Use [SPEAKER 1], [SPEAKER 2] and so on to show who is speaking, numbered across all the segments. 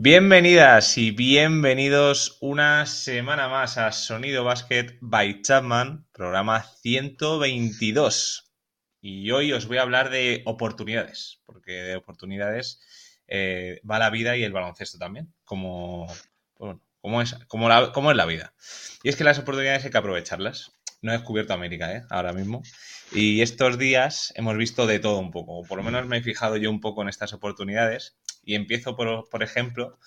[SPEAKER 1] Bienvenidas y bienvenidos una semana más a Sonido Basket by Chapman, programa 122. Y hoy os voy a hablar de oportunidades, porque de oportunidades eh, va la vida y el baloncesto también, como, bueno, como, es, la, como es la vida. Y es que las oportunidades hay que aprovecharlas. No he descubierto América, ¿eh? Ahora mismo. Y estos días hemos visto de todo un poco, o por lo menos me he fijado yo un poco en estas oportunidades y empiezo por, por ejemplo,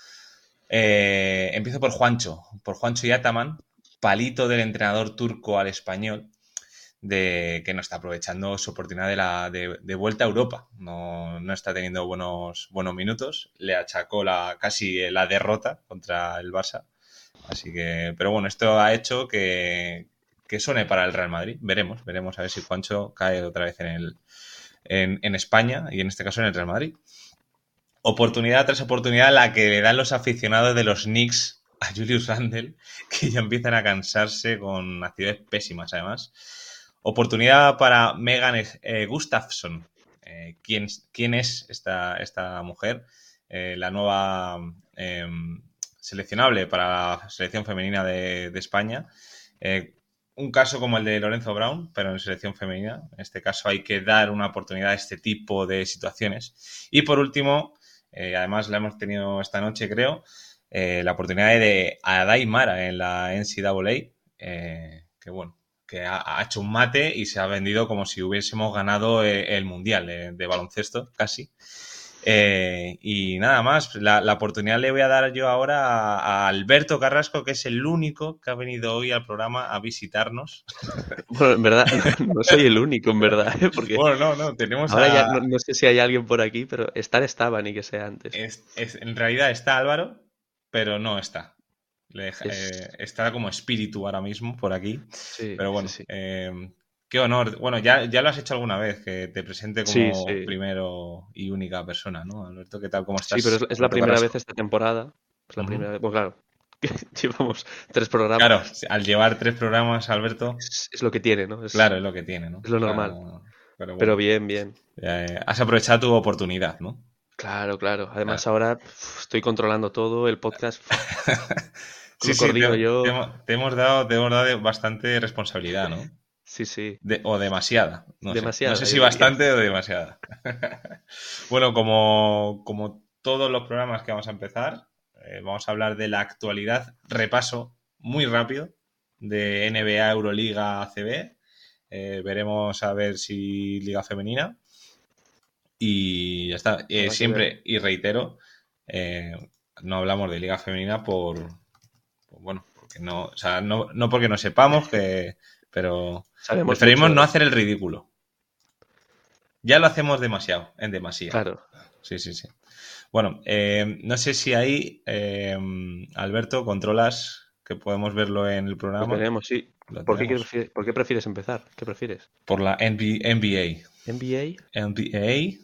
[SPEAKER 1] eh, empiezo por Juancho, por Juancho Yataman, palito del entrenador turco al español, de que no está aprovechando su oportunidad de, la, de, vuelta a Europa. No, no, está teniendo buenos, buenos minutos. Le achacó la, casi la derrota contra el Barça. Así que, pero bueno, esto ha hecho que, que suene para el Real Madrid. Veremos, veremos a ver si Juancho cae otra vez en, el, en, España y en este caso en el Real Madrid oportunidad tras oportunidad la que le dan los aficionados de los Knicks a Julius Randle, que ya empiezan a cansarse con actividades pésimas además. Oportunidad para Megan eh, Gustafsson. Eh, ¿quién, ¿quién, es esta, esta mujer? Eh, la nueva em, seleccionable para la selección femenina de, de España. Un caso como el de Lorenzo Brown, pero en selección femenina. En este caso hay que dar una oportunidad a este tipo de situaciones. Y por último, eh, además, la hemos tenido esta noche, creo, eh, la oportunidad de Adai Mara en la NCAA, eh, que bueno, que ha, hecho un mate y se ha vendido como si hubiésemos ganado el Mundial de baloncesto, casi. Eh, y nada más, la, oportunidad le voy a dar yo ahora a, Alberto Carrasco, que es el único que ha venido hoy al programa a visitarnos.
[SPEAKER 2] Bueno, en verdad, no soy el único, en verdad. ¿eh? Porque
[SPEAKER 1] bueno, no, no, tenemos.
[SPEAKER 2] Ahora ya no, sé si hay alguien por aquí, pero estar estaba ni que sea antes.
[SPEAKER 1] Es, en realidad está Álvaro, pero no está. Eh, está como espíritu ahora mismo por aquí. Sí, pero bueno, sí, Qué honor. Bueno, ya, ya lo has hecho alguna vez, que te presente como primero y única persona, ¿no? Alberto, ¿qué tal? ¿Cómo estás?
[SPEAKER 2] Sí, pero es, la primera vez esta temporada. Es la primera vez. Pues claro, llevamos tres programas.
[SPEAKER 1] Claro, al llevar tres programas, Alberto.
[SPEAKER 2] Es, lo que tiene, ¿no?
[SPEAKER 1] claro, es lo que tiene, ¿no?
[SPEAKER 2] Es lo normal. pero, bien, bien.
[SPEAKER 1] Eh, has aprovechado tu oportunidad, ¿no?
[SPEAKER 2] Claro, claro. Además, ahora estoy controlando todo, el podcast.
[SPEAKER 1] sí, sí, te, yo. Te, hemos dado, te hemos dado bastante responsabilidad, ¿no?
[SPEAKER 2] Sí, sí.
[SPEAKER 1] o demasiada. No demasiada. Sé. No sé si bastante o demasiada. bueno, como, como, todos los programas que vamos a empezar, eh, vamos a hablar de la actualidad, repaso muy rápido de NBA, Euroliga, ACB. Eh, veremos a ver si Liga Femenina. Y ya está. Eh, siempre, y reitero, no hablamos de Liga Femenina por, bueno, porque no, o sea, no, no porque no sepamos que pero preferimos no hacer el ridículo. Ya lo hacemos demasiado, en demasiado.
[SPEAKER 2] Claro.
[SPEAKER 1] Sí, sí, sí. Bueno, eh, no sé si ahí, eh, Alberto, controlas que podemos verlo en el programa.
[SPEAKER 2] Lo sí. ¿Por, Qué prefieres, empezar? ¿Qué prefieres?
[SPEAKER 1] Por la NBA.
[SPEAKER 2] NBA.
[SPEAKER 1] NBA.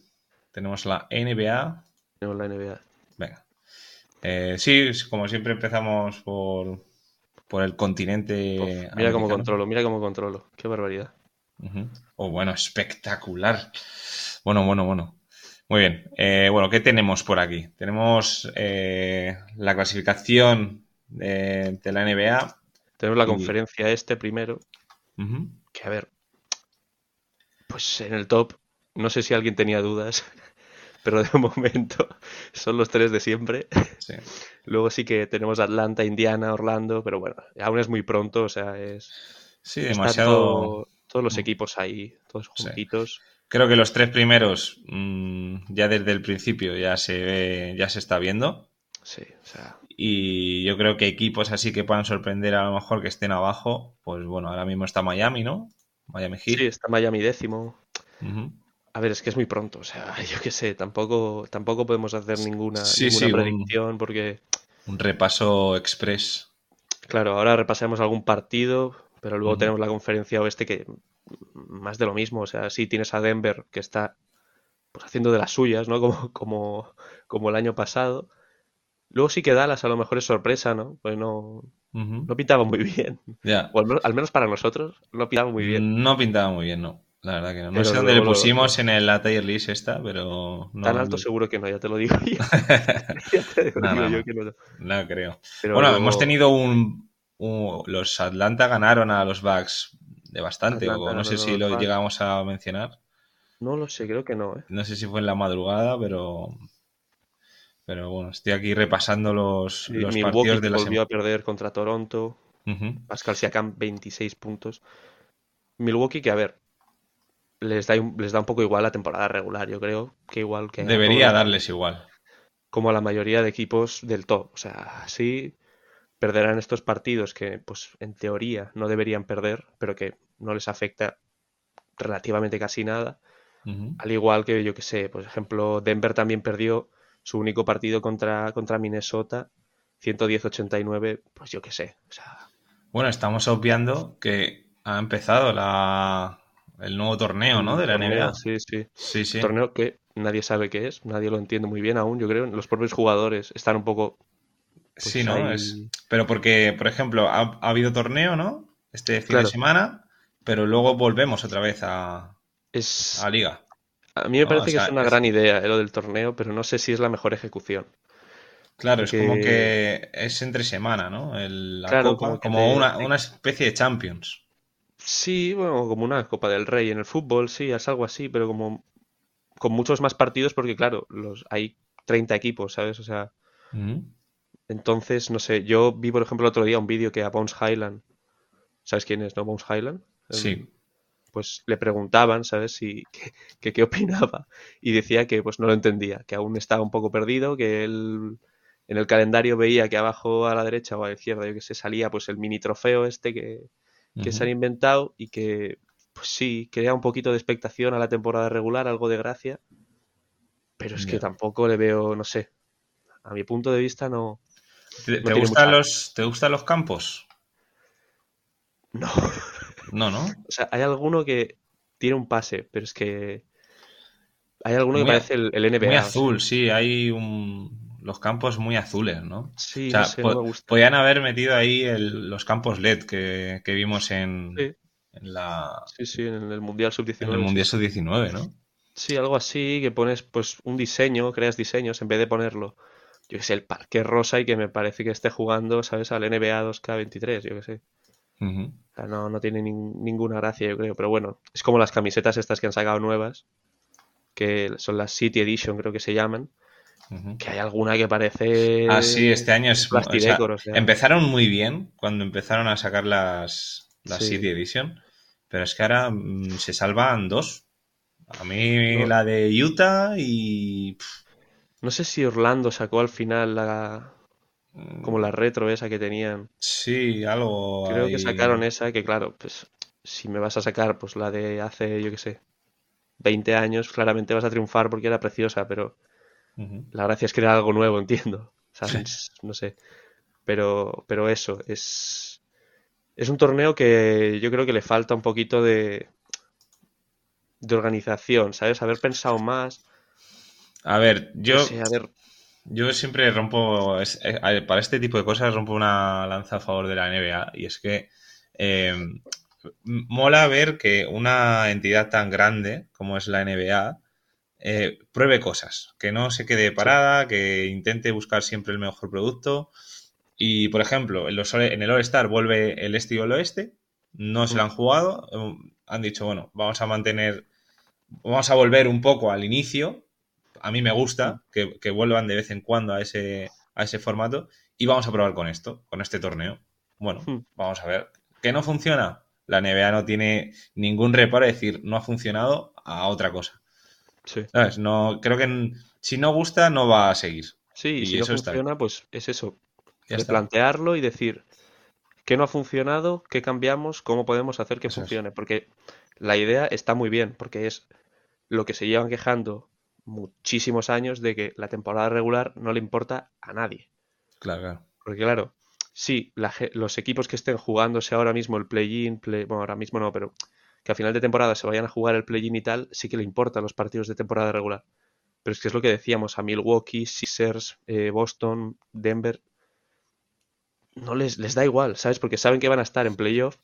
[SPEAKER 1] Tenemos la NBA.
[SPEAKER 2] Tenemos la NBA.
[SPEAKER 1] Venga. Eh, sí, como siempre empezamos por, por el continente.
[SPEAKER 2] mira cómo controlo, mira cómo controlo. Qué barbaridad.
[SPEAKER 1] Oh, bueno, espectacular. Bueno, bueno, bueno. Muy bien. Eh, bueno, ¿qué tenemos por aquí? Tenemos eh, la clasificación de, la NBA.
[SPEAKER 2] Tenemos la conferencia este primero. Que a ver. Pues en el top, no sé si alguien tenía dudas pero de momento son los tres de siempre. Luego sí que tenemos Atlanta, Indiana, Orlando, pero bueno, aún es muy pronto, o sea, es...
[SPEAKER 1] Sí, demasiado...
[SPEAKER 2] todos los mm. equipos ahí, todos juntitos.
[SPEAKER 1] Creo que los tres primeros, mm, ya desde el principio, ya se ve, ya se está viendo.
[SPEAKER 2] Sí, o sea...
[SPEAKER 1] Y yo creo que equipos así que puedan sorprender a lo mejor que estén abajo, pues bueno, ahora mismo está Miami, ¿no? Miami Heat.
[SPEAKER 2] Sí, está Miami décimo. A ver, es que es muy pronto, o sea, yo qué sé, tampoco, tampoco podemos hacer ninguna, predicción porque...
[SPEAKER 1] Un repaso express.
[SPEAKER 2] Claro, ahora repasemos algún partido, pero luego tenemos la conferencia oeste que más de lo mismo, o sea, sí tienes a Denver que está pues haciendo de las suyas, ¿no? Como, como, como el año pasado. Luego sí que Dallas a lo mejor es sorpresa, ¿no? Pues no, no pintaba muy bien.
[SPEAKER 1] Ya.
[SPEAKER 2] O al menos, para nosotros, no pintaba muy bien.
[SPEAKER 1] No pintaba muy bien, no La verdad que no. No sé dónde le pusimos en el, la tier list esta, pero...
[SPEAKER 2] tan alto seguro que no, ya te lo digo yo. ya te digo
[SPEAKER 1] no, yo que no. No creo. bueno, hemos tenido un, Los Atlanta ganaron a los Bucks de bastante, o no sé si lo llegamos a mencionar.
[SPEAKER 2] No lo sé, creo que no. ¿eh?
[SPEAKER 1] No sé si fue en la madrugada, pero... Pero bueno, estoy aquí repasando los, los partidos de la
[SPEAKER 2] volvió a perder contra Toronto. Pascal Siakam 26 puntos. Milwaukee, que a ver, les da, les da un poco igual la temporada regular, yo creo que igual que...
[SPEAKER 1] Debería darles igual.
[SPEAKER 2] Como a la mayoría de equipos del top. O sea, sí perderán estos partidos que, pues, en teoría no deberían perder, pero que no les afecta relativamente casi nada. Al igual que, yo que sé, por ejemplo, Denver también perdió su único partido contra, contra Minnesota, 110-89, pues yo que sé. O sea...
[SPEAKER 1] Bueno, estamos obviando que ha empezado la, el nuevo torneo, ¿no? De la NBA.
[SPEAKER 2] Sí, sí. sí, sí. Torneo que nadie sabe qué es, nadie lo entiende muy bien aún, yo creo. Los propios jugadores están un poco.
[SPEAKER 1] Pues, sí, ¿no? Es... Pero porque, por ejemplo, ha, habido torneo, ¿no? Este fin de semana, pero luego volvemos otra vez a,
[SPEAKER 2] es...
[SPEAKER 1] a Liga.
[SPEAKER 2] A mí me parece que es una gran idea eh, lo del torneo, pero no sé si es la mejor ejecución.
[SPEAKER 1] Claro, es como que es entre semana, ¿no? El, la Copa, como, una, una especie de Champions.
[SPEAKER 2] Sí, bueno, como una Copa del Rey en el fútbol, sí, es algo así, pero como con muchos más partidos porque claro, los hay 30 equipos, ¿sabes? O sea, entonces, no sé, yo vi por ejemplo el otro día un vídeo que a Bones Highland, ¿sabes quién es, no? Bones Highland.
[SPEAKER 1] Sí.
[SPEAKER 2] Pues le preguntaban, ¿sabes? Si, qué, qué opinaba. Y decía que pues no lo entendía, que aún estaba un poco perdido, que él en el calendario veía que abajo a la derecha o a la izquierda, yo que sé, salía pues el mini trofeo este que, que se han inventado y que, pues sí, crea un poquito de expectación a la temporada regular, algo de gracia. Pero es que tampoco le veo, no sé. A mi punto de vista no.
[SPEAKER 1] ¿Te, gustan, los, ¿te gustan los campos?
[SPEAKER 2] No.
[SPEAKER 1] No, ¿no?
[SPEAKER 2] O sea, hay alguno que tiene un pase, pero es que. Hay alguno que parece el, NBA.
[SPEAKER 1] Muy azul, sí, hay un los campos muy azules, ¿no?
[SPEAKER 2] Sí, o sea, no
[SPEAKER 1] Podían haber metido ahí los campos LED que, vimos en, en, la...
[SPEAKER 2] Sí, sí, en el Mundial Sub-19.
[SPEAKER 1] En el Mundial Sub-19, ¿no?
[SPEAKER 2] Sí, algo así, que pones pues un diseño, creas diseños, en vez de ponerlo, yo qué sé, el parque rosa y que me parece que esté jugando, ¿sabes? Al NBA 2K23, yo qué sé. o sea, no, no tiene ninguna gracia, yo creo. Pero bueno, es como las camisetas estas que han sacado nuevas, que son las City Edition, creo que se llaman, que hay alguna que parece.
[SPEAKER 1] Ah, sí, este año es. Empezaron muy bien cuando empezaron a sacar las, las City Edition, pero es que ahora mm, se salvan dos. A mí la de Utah y.
[SPEAKER 2] No sé si Orlando sacó al final la. Como la retro esa que tenían.
[SPEAKER 1] Sí, algo.
[SPEAKER 2] Creo que sacaron esa, que claro, pues si me vas a sacar pues la de hace, yo qué sé, 20 años, claramente vas a triunfar porque era preciosa, pero la gracia es crear algo nuevo, entiendo. No sé. Pero, pero eso, es, es un torneo que yo creo que le falta un poquito de, de organización, ¿sabes? Haber pensado más.
[SPEAKER 1] A ver, yo, yo siempre rompo, eh, para este tipo de cosas rompo una lanza a favor de la NBA y es que eh, mola ver que una entidad tan grande como es la NBA eh, pruebe cosas, que no se quede parada, que intente buscar siempre el mejor producto. Y, por ejemplo, en, los, en el All-Star vuelve el este y el oeste, no se lo han jugado, eh, han dicho, bueno, vamos a mantener, vamos a volver un poco al inicio. A mí me gusta que, que vuelvan de vez en cuando a ese, a ese formato y vamos a probar con esto, con este torneo. Bueno, hmm. vamos a ver. ¿Qué no funciona? La NBA no tiene ningún reparo de decir no ha funcionado a otra cosa. No, creo que si no gusta, no va a seguir.
[SPEAKER 2] Sí, y si no funciona, pues es eso. es plantearlo y decir qué no ha funcionado, qué cambiamos, cómo podemos hacer que funcione. Porque la idea está muy bien, porque es lo que se llevan quejando muchísimos años de que la temporada regular no le importa a nadie.
[SPEAKER 1] Claro,
[SPEAKER 2] Porque claro, sí, los equipos que estén jugándose ahora mismo el play-in, play, bueno, ahora mismo no, pero que a final de temporada se vayan a jugar el play-in y tal, sí que le importan los partidos de temporada regular. Pero es que es lo que decíamos, a Milwaukee, Sixers, eh, Boston, Denver, no les, les da igual, ¿sabes? Porque saben que van a estar en playoff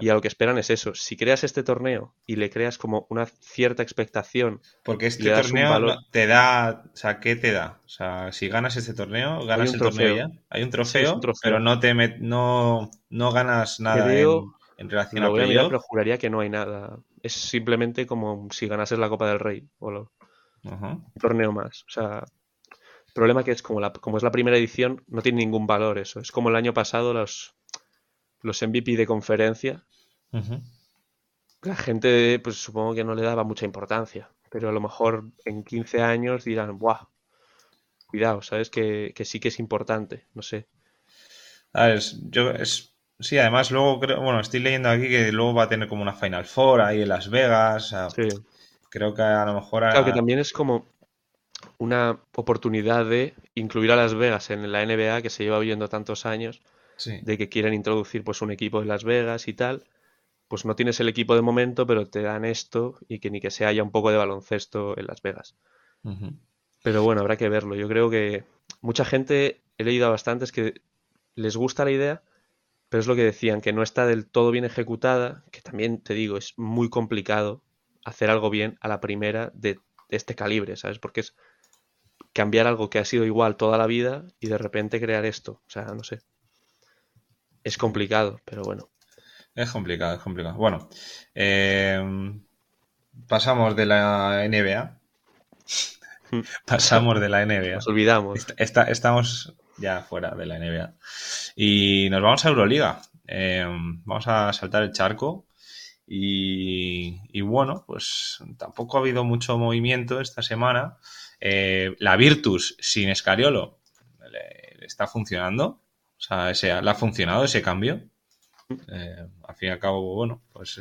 [SPEAKER 2] Y a lo que esperan es eso. Si creas este torneo y le creas como una cierta expectación.
[SPEAKER 1] Porque este torneo te da. O sea, ¿qué te da? O sea, si ganas este torneo, ganas el torneo ya. Hay un trofeo, pero no te no, no ganas nada en, relación a
[SPEAKER 2] playoff. Pero juraría que no hay nada. Es simplemente como si ganases la Copa del Rey o lo, un torneo más. O sea, el problema que es como, la, como es la primera edición, no tiene ningún valor eso. Es como el año pasado los los MVP de conferencia, la gente, pues supongo que no le daba mucha importancia, pero a lo mejor en 15 años dirán, ¡buah! Cuidado, ¿sabes? Que, sí que es importante, no sé.
[SPEAKER 1] A ver, yo es, sí, además luego creo, bueno, estoy leyendo aquí que luego va a tener como una Final Four ahí en Las Vegas. sí. Creo que a lo mejor...
[SPEAKER 2] Claro que también es como una oportunidad de incluir a Las Vegas en la NBA que se lleva oyendo tantos años de que quieren introducir pues un equipo en Las Vegas y tal, pues no tienes el equipo de momento, pero te dan esto y que ni que se haya un poco de baloncesto en Las Vegas. Pero bueno, habrá que verlo. Yo creo que mucha gente, he leído bastante, es que les gusta la idea, pero es lo que decían, que no está del todo bien ejecutada, que también te digo, es muy complicado hacer algo bien a la primera de, este calibre, ¿sabes? Porque es cambiar algo que ha sido igual toda la vida y de repente crear esto. O sea, no sé es complicado, pero bueno.
[SPEAKER 1] Es complicado, es complicado. Bueno, eh, pasamos de la NBA. pasamos de la NBA.
[SPEAKER 2] Nos olvidamos.
[SPEAKER 1] estamos ya fuera de la NBA. Y nos vamos a Euroliga. Eh, vamos a saltar el charco. Y, bueno, pues tampoco ha habido mucho movimiento esta semana. Eh, la Virtus sin Escariolo le está funcionando. O sea, ese, ¿le ha funcionado ese cambio? Eh, al fin y al cabo, bueno, pues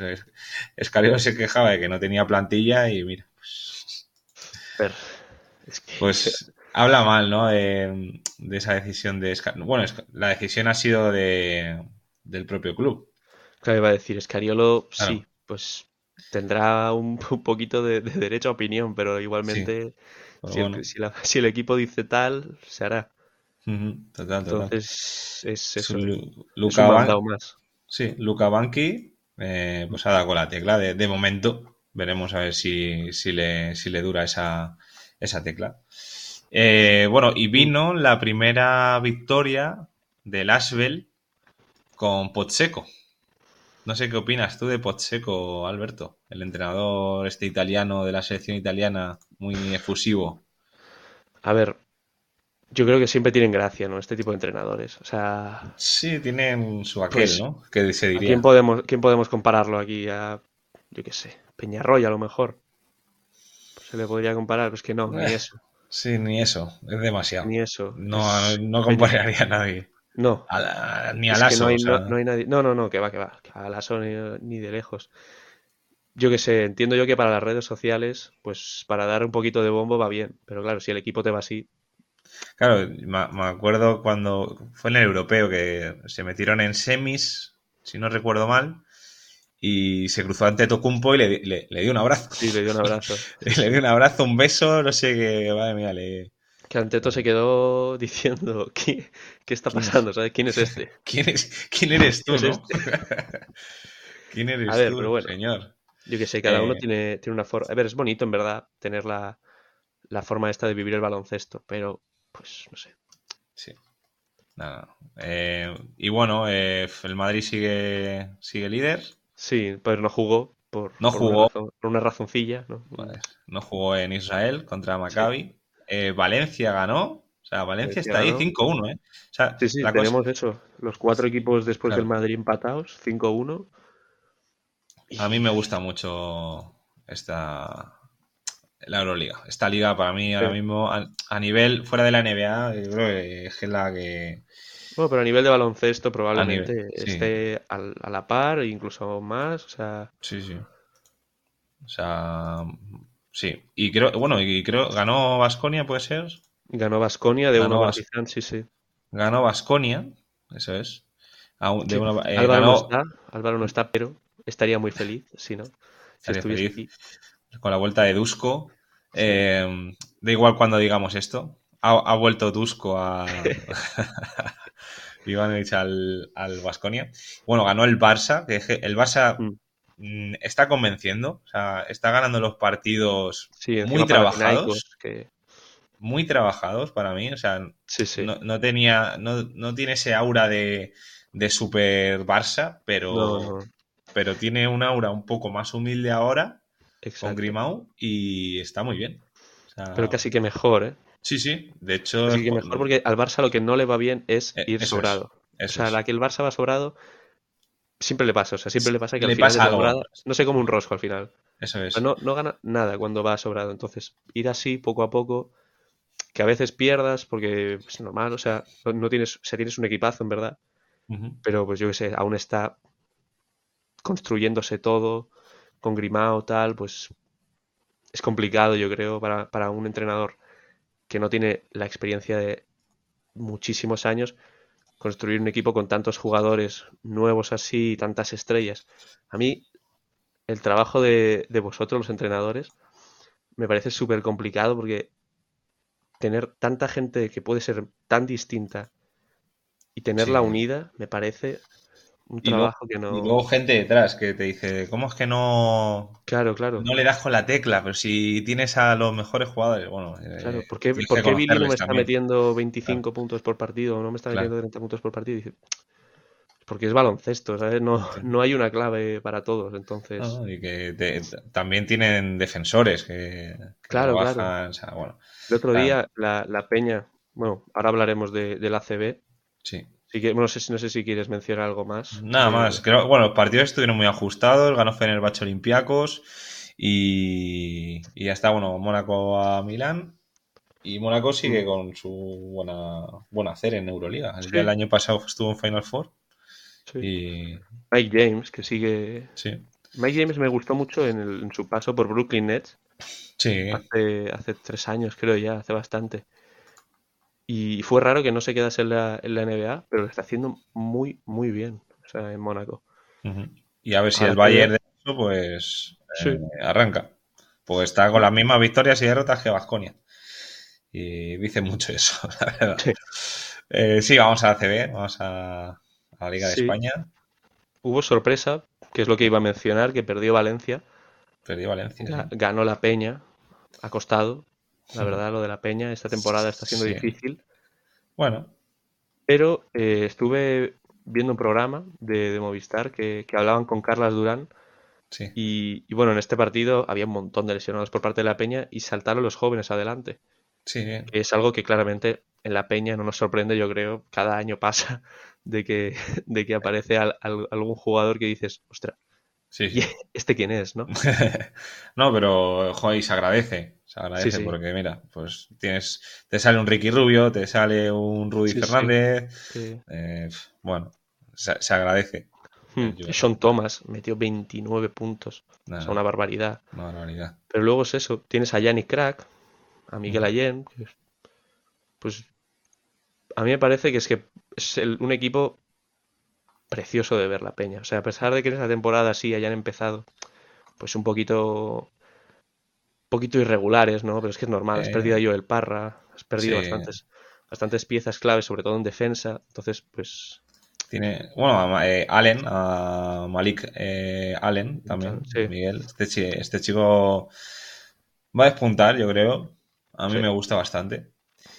[SPEAKER 1] Escario se quejaba de que no tenía plantilla y mira, pues, pues habla mal, ¿no? De, esa decisión de. Bueno, la decisión ha sido de, del propio club.
[SPEAKER 2] Claro, iba a decir, Escariolo, sí, pues tendrá un, poquito de, derecho a opinión, pero igualmente, si el equipo dice tal, se hará.
[SPEAKER 1] Total,
[SPEAKER 2] total. Entonces es eso.
[SPEAKER 1] Luca más. Sí, Luca Banqui eh, pues ha dado con la tecla de, momento. Veremos a ver si, si, le, si le dura esa, esa tecla. Eh, bueno, y vino la primera victoria del Asbel con Pozzeco. No sé qué opinas tú de Pozzeco, Alberto, el entrenador este italiano de la selección italiana, muy efusivo.
[SPEAKER 2] A ver, yo creo que siempre tienen gracia, ¿no? Este tipo de entrenadores. O sea.
[SPEAKER 1] Sí, tienen su aquel, pues, ¿no? Que se diría.
[SPEAKER 2] ¿quién podemos, ¿Quién podemos compararlo aquí? A. Yo qué sé. Peñarroya, a lo mejor. Pues se le podría comparar, pues que no, ni eso.
[SPEAKER 1] Sí, ni eso. Es demasiado.
[SPEAKER 2] Ni eso.
[SPEAKER 1] No, no compararía a nadie.
[SPEAKER 2] No.
[SPEAKER 1] ni a Lasso.
[SPEAKER 2] no, hay, no, hay nadie. No, no, no, que va, que va. a Lasso ni, ni de lejos. Yo qué sé, entiendo yo que para las redes sociales, pues para dar un poquito de bombo va bien. Pero claro, si el equipo te va así,
[SPEAKER 1] Claro, me acuerdo cuando fue en el europeo que se metieron en semis, si no recuerdo mal, y se cruzó ante Tocumpo y le, dio un abrazo.
[SPEAKER 2] Sí, le dio un abrazo.
[SPEAKER 1] le dio un abrazo, un beso, no sé qué, madre mía, le...
[SPEAKER 2] Que Anteto se quedó diciendo, ¿qué, qué está pasando? ¿Sabes? ¿Quién es este?
[SPEAKER 1] ¿Quién, es, quién eres tú, ¿Quién, este? ¿Quién eres A ver, tú, pero bueno, señor?
[SPEAKER 2] Yo que sé, cada uno eh, tiene, tiene una forma... A ver, es bonito, en verdad, tener la, la forma esta de vivir el baloncesto, pero pues no sé.
[SPEAKER 1] Sí. Nada. Eh, y bueno, eh, el Madrid sigue, sigue líder.
[SPEAKER 2] Sí, pero no jugó por,
[SPEAKER 1] no jugó.
[SPEAKER 2] Una por una razoncilla. ¿no?
[SPEAKER 1] no jugó en Israel contra Maccabi. Eh, Valencia ganó. O sea, Valencia, está ahí 5-1, ¿eh?
[SPEAKER 2] sí, sí, tenemos eso. Los cuatro equipos después del Madrid empatados, 5-1.
[SPEAKER 1] A mí me gusta mucho esta, la Euroliga. Esta liga para mí ahora mismo, a, nivel fuera de la NBA, creo que es la que...
[SPEAKER 2] Bueno, pero a nivel de baloncesto probablemente esté a la par, incluso más, o sea...
[SPEAKER 1] Sí, sí. O sea, sí. Y creo, bueno, y creo, ganó Vasconia, ¿puede ser?
[SPEAKER 2] Ganó Vasconia de uno sí, sí.
[SPEAKER 1] Ganó Vasconia, eso es.
[SPEAKER 2] De eh, Álvaro, no está, Álvaro no está, pero estaría muy feliz si no. Si estuviese aquí
[SPEAKER 1] con la vuelta de Dusko. Eh, da igual cuando digamos esto. Ha, vuelto Dusko a, Ivanovic al, al Vasconia. Bueno, ganó el Barça, que el Barça mm. Mm, está convenciendo, o sea, está ganando los partidos muy trabajados. Muy trabajados para mí, o sea, No, tenía, no, tiene ese aura de, de super Barça, pero, pero tiene un aura un poco más humilde ahora con Grimau y está muy bien.
[SPEAKER 2] pero casi que mejor, ¿eh?
[SPEAKER 1] Sí, sí, de hecho.
[SPEAKER 2] Que mejor porque al Barça lo que no le va bien es eh, ir sobrado. o sea, la que el Barça va sobrado siempre le pasa, o sea, siempre le pasa que al final pasa no sé como un rosco al final.
[SPEAKER 1] Eso es.
[SPEAKER 2] no, no gana nada cuando va sobrado. Entonces, ir así poco a poco, que a veces pierdas, porque es normal, o sea, no tienes, o sea, tienes un equipazo en verdad. Pero pues yo qué sé, aún está construyéndose todo, con Grimao, tal, pues es complicado, yo creo, para, para un entrenador que no tiene la experiencia de muchísimos años construir un equipo con tantos jugadores nuevos así y tantas estrellas. A mí, el trabajo de, vosotros, los entrenadores, me parece súper complicado porque tener tanta gente que puede ser tan distinta y tenerla unida me parece un trabajo que no.
[SPEAKER 1] Y luego gente detrás que te dice, ¿cómo es que no.
[SPEAKER 2] Claro, claro.
[SPEAKER 1] No le das con la tecla, pero si tienes a los mejores jugadores, bueno.
[SPEAKER 2] Eh, claro, ¿por qué, ¿por qué Billy no me está metiendo 25 puntos por partido o no me está metiendo 30 puntos por partido? dice, porque es baloncesto, ¿sabes? No, no hay una clave para todos, entonces.
[SPEAKER 1] y que también tienen defensores que.
[SPEAKER 2] claro, claro. El otro día, la, la, Peña, bueno, ahora hablaremos de, del ACB.
[SPEAKER 1] Sí
[SPEAKER 2] no, sé, no sé si quieres mencionar algo más.
[SPEAKER 1] Nada más. Creo, bueno, los partidos estuvieron muy ajustados. Ganó Fenerbahce Olympiacos. Y, y ya está, bueno, Mónaco a Milán. Y Mónaco sigue mm. con su buena, buena hacer en Euroliga. El, año pasado estuvo en Final Four. Y...
[SPEAKER 2] Mike James, que sigue. Mike James me gustó mucho en, en su paso por Brooklyn Nets.
[SPEAKER 1] Sí.
[SPEAKER 2] Hace, hace tres años, creo ya, hace bastante. Y fue raro que no se quedase en la, en la NBA, pero lo está haciendo muy, muy bien. O sea, en Mónaco.
[SPEAKER 1] Y a ver si el Bayern de eso, pues eh, arranca. Pues está con las mismas victorias y derrotas que Vasconia. Y dice mucho eso, la verdad. Eh, sí, vamos a la CB, vamos a, la Liga de España.
[SPEAKER 2] Hubo sorpresa, que es lo que iba a mencionar, que perdió Valencia.
[SPEAKER 1] Perdió Valencia.
[SPEAKER 2] Ganó la Peña, ha costado, la verdad, lo de la Peña esta temporada está siendo difícil.
[SPEAKER 1] Bueno.
[SPEAKER 2] Pero eh, estuve viendo un programa de, Movistar que, hablaban con Carlas Durán.
[SPEAKER 1] Sí.
[SPEAKER 2] Y, bueno, en este partido había un montón de lesionados por parte de la Peña y saltaron los jóvenes adelante.
[SPEAKER 1] Sí.
[SPEAKER 2] es algo que claramente en la Peña no nos sorprende, yo creo. Cada año pasa de que, de que aparece algún jugador que dices, ostras,
[SPEAKER 1] Sí,
[SPEAKER 2] ¿Este quién es, no?
[SPEAKER 1] no, pero joder, se agradece. Se agradece porque, mira, pues tienes. Te sale un Ricky Rubio, te sale un Rudy Fernández. Eh, bueno, se, agradece.
[SPEAKER 2] Hmm. Sean Thomas metió 29 puntos. una barbaridad.
[SPEAKER 1] Una barbaridad.
[SPEAKER 2] Pero luego es eso. Tienes a Yannick Crack, a Miguel mm. Allen. Pues a mí me parece que es que es un equipo precioso de ver la peña. O sea, a pesar de que en esa temporada sí hayan empezado, pues un poquito poquito irregulares, ¿no? Pero es que es normal, has perdido a Joel Parra, has perdido bastantes, bastantes piezas claves, sobre todo en defensa. Entonces, pues.
[SPEAKER 1] Tiene, bueno, eh, Allen, a Malik eh, Allen también, Miguel. Este, este, chico va a despuntar, yo creo. A mí me gusta bastante.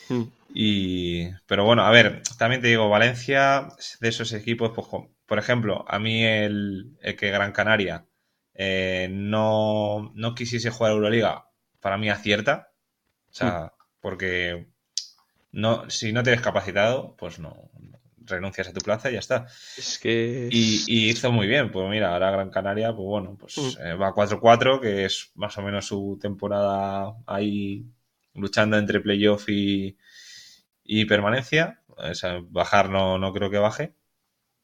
[SPEAKER 1] Hmm. Y, pero bueno, a ver, también te digo, Valencia, de esos equipos, pues, por ejemplo, a mí el, que Gran Canaria eh, no, no, quisiese jugar Euroliga, para mí acierta. O sea, hmm. porque no, si no te ves capacitado, pues no, renuncias a tu plaza y ya está.
[SPEAKER 2] Es que...
[SPEAKER 1] Y, hizo muy bien, pues mira, ahora Gran Canaria, pues bueno, pues hmm. eh, va 4-4, que es más o menos su temporada ahí luchando entre playoff y, y permanencia. bajar no, no creo que baje.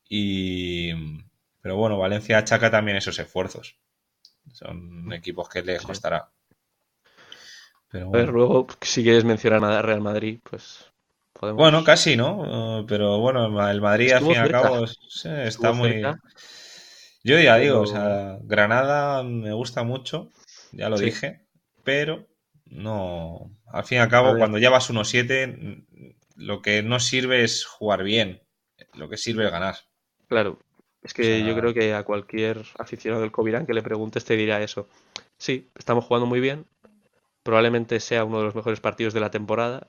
[SPEAKER 1] Y, pero bueno, Valencia achaca también esos esfuerzos. Son equipos que le costará.
[SPEAKER 2] Pero A ver, luego, si quieres mencionar a Real Madrid, pues
[SPEAKER 1] podemos... Bueno, casi, ¿no? Uh, pero bueno, el Madrid, al fin y al cabo, está muy... Yo ya digo, o sea, Granada me gusta mucho, ya lo dije, pero no. Al fin y al cabo, cuando ya vas 1-7, lo que no sirve es jugar bien. lo que sirve es ganar.
[SPEAKER 2] Claro, es que yo creo que a cualquier aficionado del Covirán que le preguntes te dirá eso. Sí, estamos jugando muy bien. Probablemente sea uno de los mejores partidos de la temporada.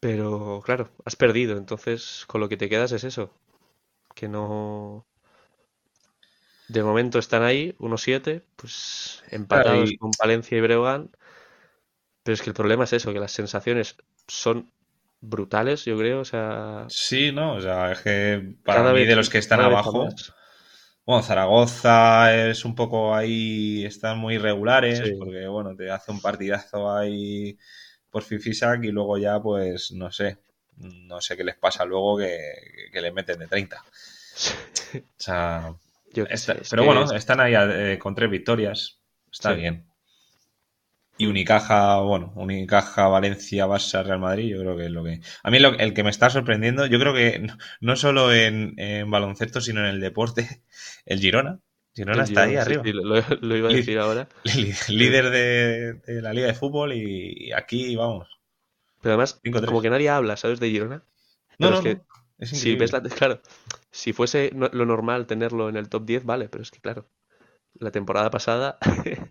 [SPEAKER 2] Pero claro, has perdido. Entonces, con lo que te quedas es eso. Que no. De momento están ahí, 1-7, pues empatados con Valencia y Breogán. Pero es que el problema es eso, que las sensaciones son brutales, yo creo. O sea.
[SPEAKER 1] Sí, ¿no? O sea, es que para mí de los que están abajo. Bueno, Zaragoza es un poco ahí, están muy irregulares, porque bueno, te hace un partidazo ahí por Fifisac y luego ya, pues, no sé, no sé qué les pasa luego que, le meten de 30. O sea, pero bueno, están ahí eh, con tres victorias, está bien. Y Unicaja, bueno, Unicaja, Valencia, Barça, Real Madrid, yo creo que es lo que... A mí el que me está sorprendiendo, yo creo que no, solo en, baloncesto, sino en el deporte, el Girona. Girona está ahí arriba.
[SPEAKER 2] lo, iba a decir ahora.
[SPEAKER 1] Líder de, la Liga de Fútbol y, aquí vamos.
[SPEAKER 2] Pero además, como que nadie habla, ¿sabes? De Girona.
[SPEAKER 1] no, no, es que
[SPEAKER 2] si ves la, claro, si fuese lo normal tenerlo en el top 10, vale, pero es que claro, la temporada pasada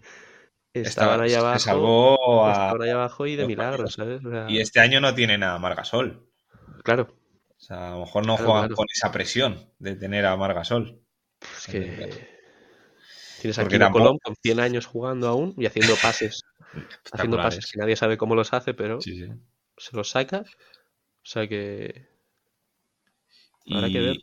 [SPEAKER 2] Estaban ahí abajo. ahí abajo y de milagro, ¿sabes?
[SPEAKER 1] y este año no tiene nada Margasol.
[SPEAKER 2] Claro.
[SPEAKER 1] O sea, a lo mejor no juegan con esa presión de tener a Margasol.
[SPEAKER 2] Es que. Tienes aquí a Colón con 100 años jugando aún y haciendo pases. haciendo pases que nadie sabe cómo los hace, pero se los saca. O sea que. Habrá que ver.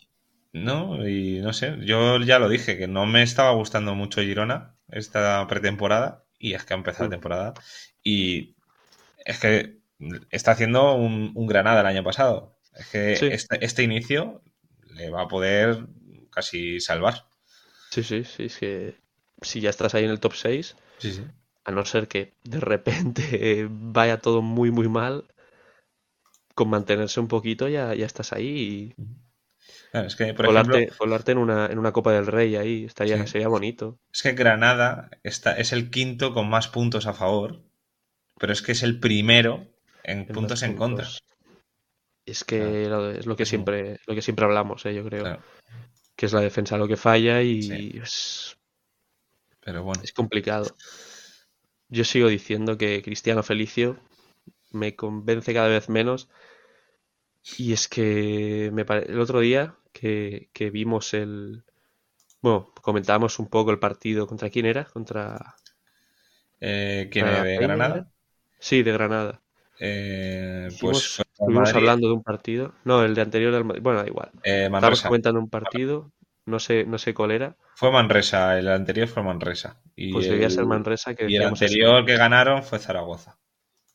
[SPEAKER 1] No, y no sé, yo ya lo dije, que no me estaba gustando mucho Girona esta pretemporada y es que ha empezado la mm. temporada y es que está haciendo un, Granada el año pasado. Es que este, este, inicio le va a poder casi salvar.
[SPEAKER 2] Sí, sí, sí, es que si ya estás ahí en el top 6, a no ser que de repente vaya todo muy, muy mal, con mantenerse un poquito ya, ya estás ahí y...
[SPEAKER 1] es que, por
[SPEAKER 2] en una, en una Copa del Rey ahí estaría, sería bonito.
[SPEAKER 1] Es que Granada está, es el quinto con más puntos a favor, pero es que es el primero en puntos en contra.
[SPEAKER 2] Es que es lo que siempre, lo que siempre hablamos, ¿eh? yo creo. Que es la defensa lo que falla y es.
[SPEAKER 1] Pero bueno.
[SPEAKER 2] Es complicado. Yo sigo diciendo que Cristiano Felicio me convence cada vez menos. Y es que me el otro día que, vimos el... Bueno, comentábamos un poco el partido. ¿Contra quién era? Contra...
[SPEAKER 1] Eh, ¿Quién era? ¿De Granada?
[SPEAKER 2] Sí, de Granada.
[SPEAKER 1] Eh, pues
[SPEAKER 2] estuvimos hablando de un partido. No, el de anterior Bueno, da igual.
[SPEAKER 1] Eh,
[SPEAKER 2] Estábamos comentando un partido. No sé, no sé cuál era.
[SPEAKER 1] Fue Manresa, el anterior fue Manresa.
[SPEAKER 2] Y pues debía ser Manresa que
[SPEAKER 1] Y el anterior que ganaron fue Zaragoza.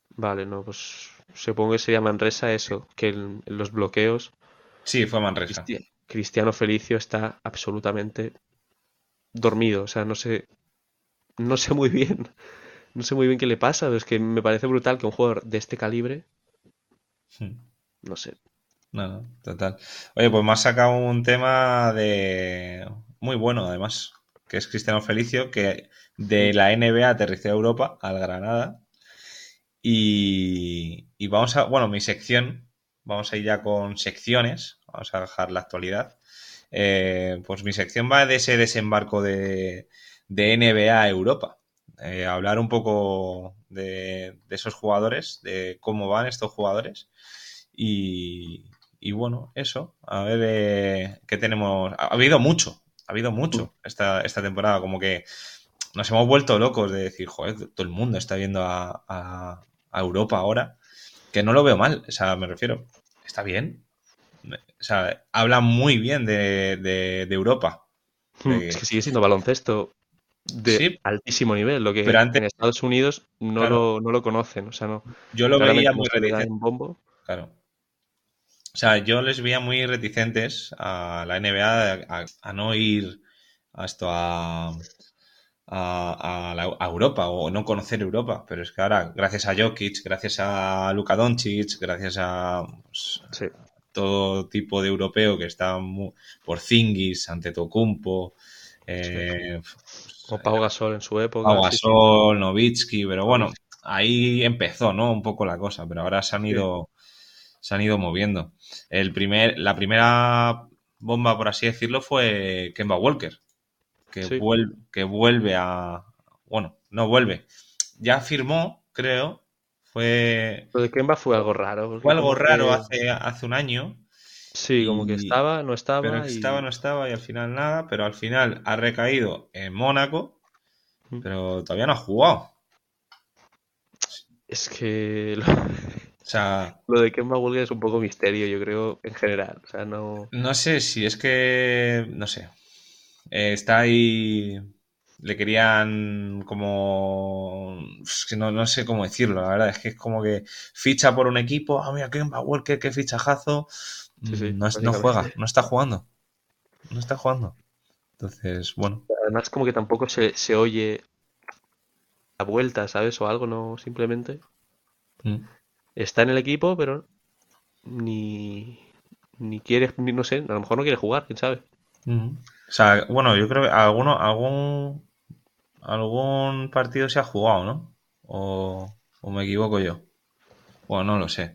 [SPEAKER 2] Vale, no, pues supongo que sería Manresa eso, que en, los bloqueos.
[SPEAKER 1] Sí, fue Manresa.
[SPEAKER 2] Cristiano Felicio está absolutamente dormido. O sea, no sé. No sé muy bien. No sé muy bien qué le pasa. Pero es que me parece brutal que un jugador de este calibre. Hmm. No sé.
[SPEAKER 1] No, no, total. Oye, pues me has sacado un tema de. Muy bueno, además. Que es Cristiano Felicio, que de la NBA aterrizó a Europa, al Granada. Y, y vamos a. Bueno, mi sección. Vamos a ir ya con secciones vamos a dejar la actualidad. Eh, pues mi sección va de ese desembarco de, NBA a Europa. Eh, hablar un poco de, esos jugadores, de cómo van estos jugadores. Y, bueno, eso, a ver eh, qué tenemos. Ha, habido mucho, ha habido mucho esta, esta temporada, como que nos hemos vuelto locos de decir, joder, todo el mundo está viendo a, Europa ahora, que no lo veo mal, o sea, me refiero, está bien, o sea, habla muy bien de, Europa.
[SPEAKER 2] Hmm, es que sigue siendo baloncesto de altísimo nivel, lo que en Estados Unidos no, lo, conocen. O sea, no.
[SPEAKER 1] Yo lo veía muy reticente. Claro. O sea, yo les veía muy reticentes a la NBA a, no ir a a, a, Europa o no conocer Europa. Pero es que ahora, gracias a Jokic, gracias a Luka Doncic, gracias a, pues, todo tipo de europeo que está por Zingis, ante Tocumpo, eh,
[SPEAKER 2] o Pau Gasol en su época.
[SPEAKER 1] Pau Gasol, Novitsky, pero bueno, ahí empezó, ¿no? Un poco la cosa, pero ahora se han ido, se han ido moviendo. El primer, la primera bomba, por así decirlo, fue Kemba Walker, que, vuelve, que vuelve a... Bueno, no vuelve. Ya firmó, creo, fue...
[SPEAKER 2] Lo de Kemba fue algo raro.
[SPEAKER 1] Fue algo raro hace, hace un año.
[SPEAKER 2] Sí, como que estaba, no estaba.
[SPEAKER 1] Pero estaba, no estaba y al final nada, pero al final ha recaído en Mónaco, pero todavía no ha jugado.
[SPEAKER 2] Es que... O sea, lo de Kemba Walker es un poco misterio, yo creo, en general. O sea, no.
[SPEAKER 1] No sé si es que. No sé. Eh, está ahí. Le querían como. no, no sé cómo decirlo, la verdad. Es que es como que ficha por un equipo. Ah, mira, Kemba Walker, qué fichajazo. Mm, no, no juega, no está jugando. No está jugando. Entonces, bueno.
[SPEAKER 2] Además, como que tampoco se, se oye la vuelta, ¿sabes? O algo, no simplemente. Mm está en el equipo, pero ni, ni quiere, ni, no sé, a lo mejor no quiere jugar, quién sabe.
[SPEAKER 1] O sea, bueno, yo creo que alguno, algún, algún partido se ha jugado, ¿no? O, me equivoco yo. Bueno, no lo sé.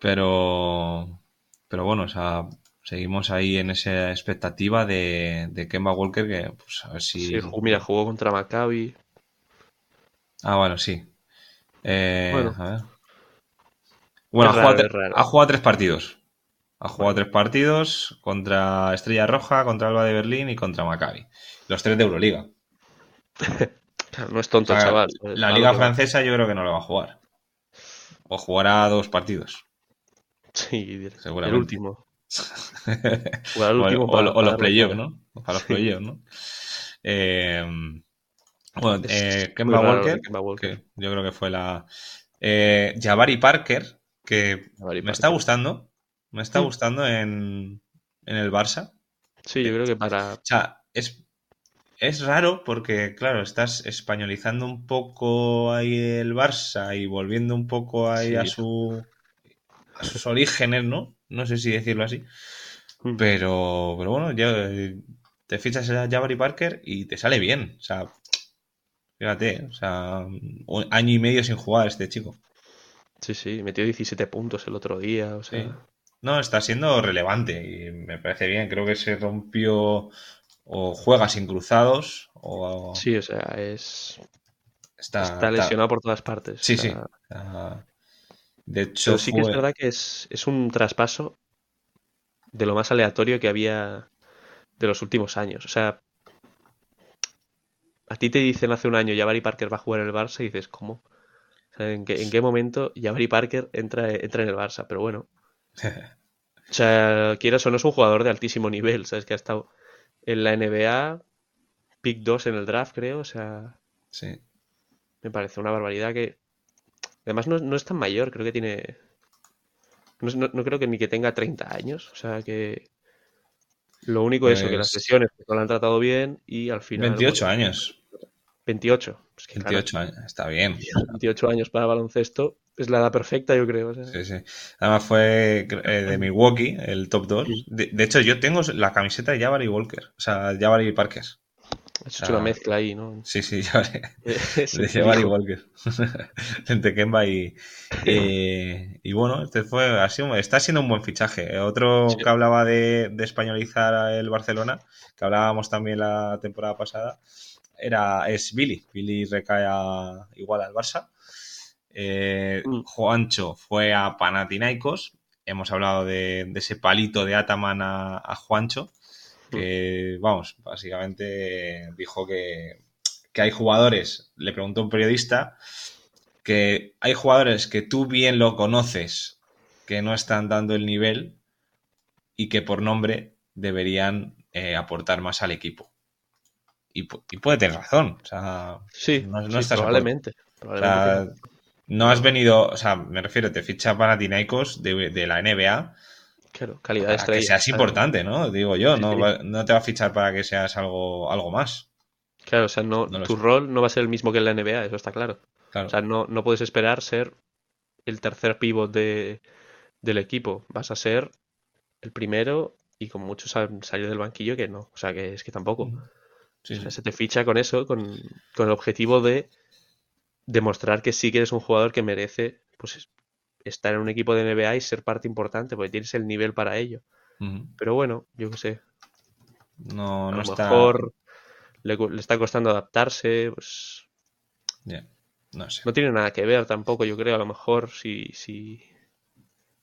[SPEAKER 1] Pero, pero bueno, o sea, seguimos ahí en esa expectativa de, de Kemba Walker que, pues, a ver si...
[SPEAKER 2] Sí, mira, jugó contra Maccabi.
[SPEAKER 1] Ah, bueno, sí. Eh, bueno. A ver. Bueno, ha, jugado, tres partidos. Ha jugado tres partidos contra Estrella Roja, contra Alba de Berlín y contra Maccabi. Los tres de Euroliga.
[SPEAKER 2] no es tonto, chaval.
[SPEAKER 1] La Liga Francesa yo creo que no lo va a jugar. O jugará dos partidos.
[SPEAKER 2] Sí, seguramente. El último.
[SPEAKER 1] el último o, los playoffs, ¿no? Para los playoffs, ¿no? Eh, bueno, eh, Kemba, Walker, Que yo creo que fue la. Eh, Jabari Parker, que me está gustando. Me está gustando en, en el Barça.
[SPEAKER 2] Sí, yo creo que para.
[SPEAKER 1] O sea, es, es raro porque, claro, estás españolizando un poco ahí el Barça y volviendo un poco ahí a, su, a sus orígenes, ¿no? No sé si decirlo así. Hmm. Pero, pero bueno, ya te fichas a Jabari Parker y te sale bien. O sea, fíjate, o sea, un año y medio sin jugar este chico.
[SPEAKER 2] Sí, sí, metió 17 puntos el otro día, o sea...
[SPEAKER 1] No, está siendo relevante y me parece bien. Creo que se rompió o juega sin cruzados o...
[SPEAKER 2] Sí, o sea, es... Está, lesionado por todas partes.
[SPEAKER 1] Sí, sí. De hecho,
[SPEAKER 2] sí que es verdad que es, es un traspaso de lo más aleatorio que había de los últimos años. O sea, a ti te dicen hace un año ya Barry Parker va a jugar en el Barça y dices, ¿cómo? ¿En qué, en qué momento Jabari Parker entra, entra en el Barça? Pero bueno. O sea, quieras o no es un jugador de altísimo nivel, ¿sabes? Que ha estado en la NBA, pick 2 en el draft, creo. O sea.
[SPEAKER 1] Sí.
[SPEAKER 2] Me parece una barbaridad que. Además, no, es tan mayor, creo que tiene. No, no, creo que ni que tenga 30 años. O sea que. Lo único es eso, que las pues sesiones no lo han tratado bien y al final.
[SPEAKER 1] 28 años.
[SPEAKER 2] 28.
[SPEAKER 1] 28 años, está bien.
[SPEAKER 2] 28 años para baloncesto es la edad perfecta, yo creo.
[SPEAKER 1] Sí, sí. Además fue eh, de Milwaukee, el top 2. De, hecho, yo tengo la camiseta de Jabari Walker, o sea, Jabari Parker.
[SPEAKER 2] Has hecho una mezcla ahí, ¿no?
[SPEAKER 1] Sí, sí, Jabari, de Jabari Walker. Entre Kemba y, y, bueno, este fue así, está siendo un buen fichaje. Otro que hablaba de, de españolizar el Barcelona, que hablábamos también la temporada pasada, era, es Billy. Billy recae igual al Barça. Eh, mm. Juancho fue a Panathinaikos. Hemos hablado de, ese palito de Ataman a, Juancho. Que, mm. vamos, básicamente dijo que, que hay jugadores, le preguntó un periodista, que hay jugadores que tú bien lo conoces, que no están dando el nivel y que por nombre deberían eh, aportar más al equipo y, puede tener razón. O sea,
[SPEAKER 2] sí, no, probablemente.
[SPEAKER 1] No has venido, o sea, me refiero, te ficha para de, de la NBA.
[SPEAKER 2] Claro, calidad estrella.
[SPEAKER 1] Que seas importante, ¿no? Digo yo, no, no, te va a fichar para que seas algo, algo más.
[SPEAKER 2] Claro, o sea, no, tu rol no va a ser el mismo que en la NBA, eso está claro. O sea, no, no puedes esperar ser el tercer pivot de, del equipo. Vas a ser el primero y con muchos salir del banquillo que no. O sea, que es que tampoco se te ficha con eso, con, el objetivo de demostrar que sí que eres un jugador que merece pues, estar en un equipo de NBA y ser parte importante, porque tienes el nivel para ello. Pero bueno, yo qué sé.
[SPEAKER 1] No, no
[SPEAKER 2] a lo
[SPEAKER 1] está.
[SPEAKER 2] mejor le, le está costando adaptarse, pues
[SPEAKER 1] Ya, No sé.
[SPEAKER 2] no tiene nada que ver tampoco, yo creo, a lo mejor si, si,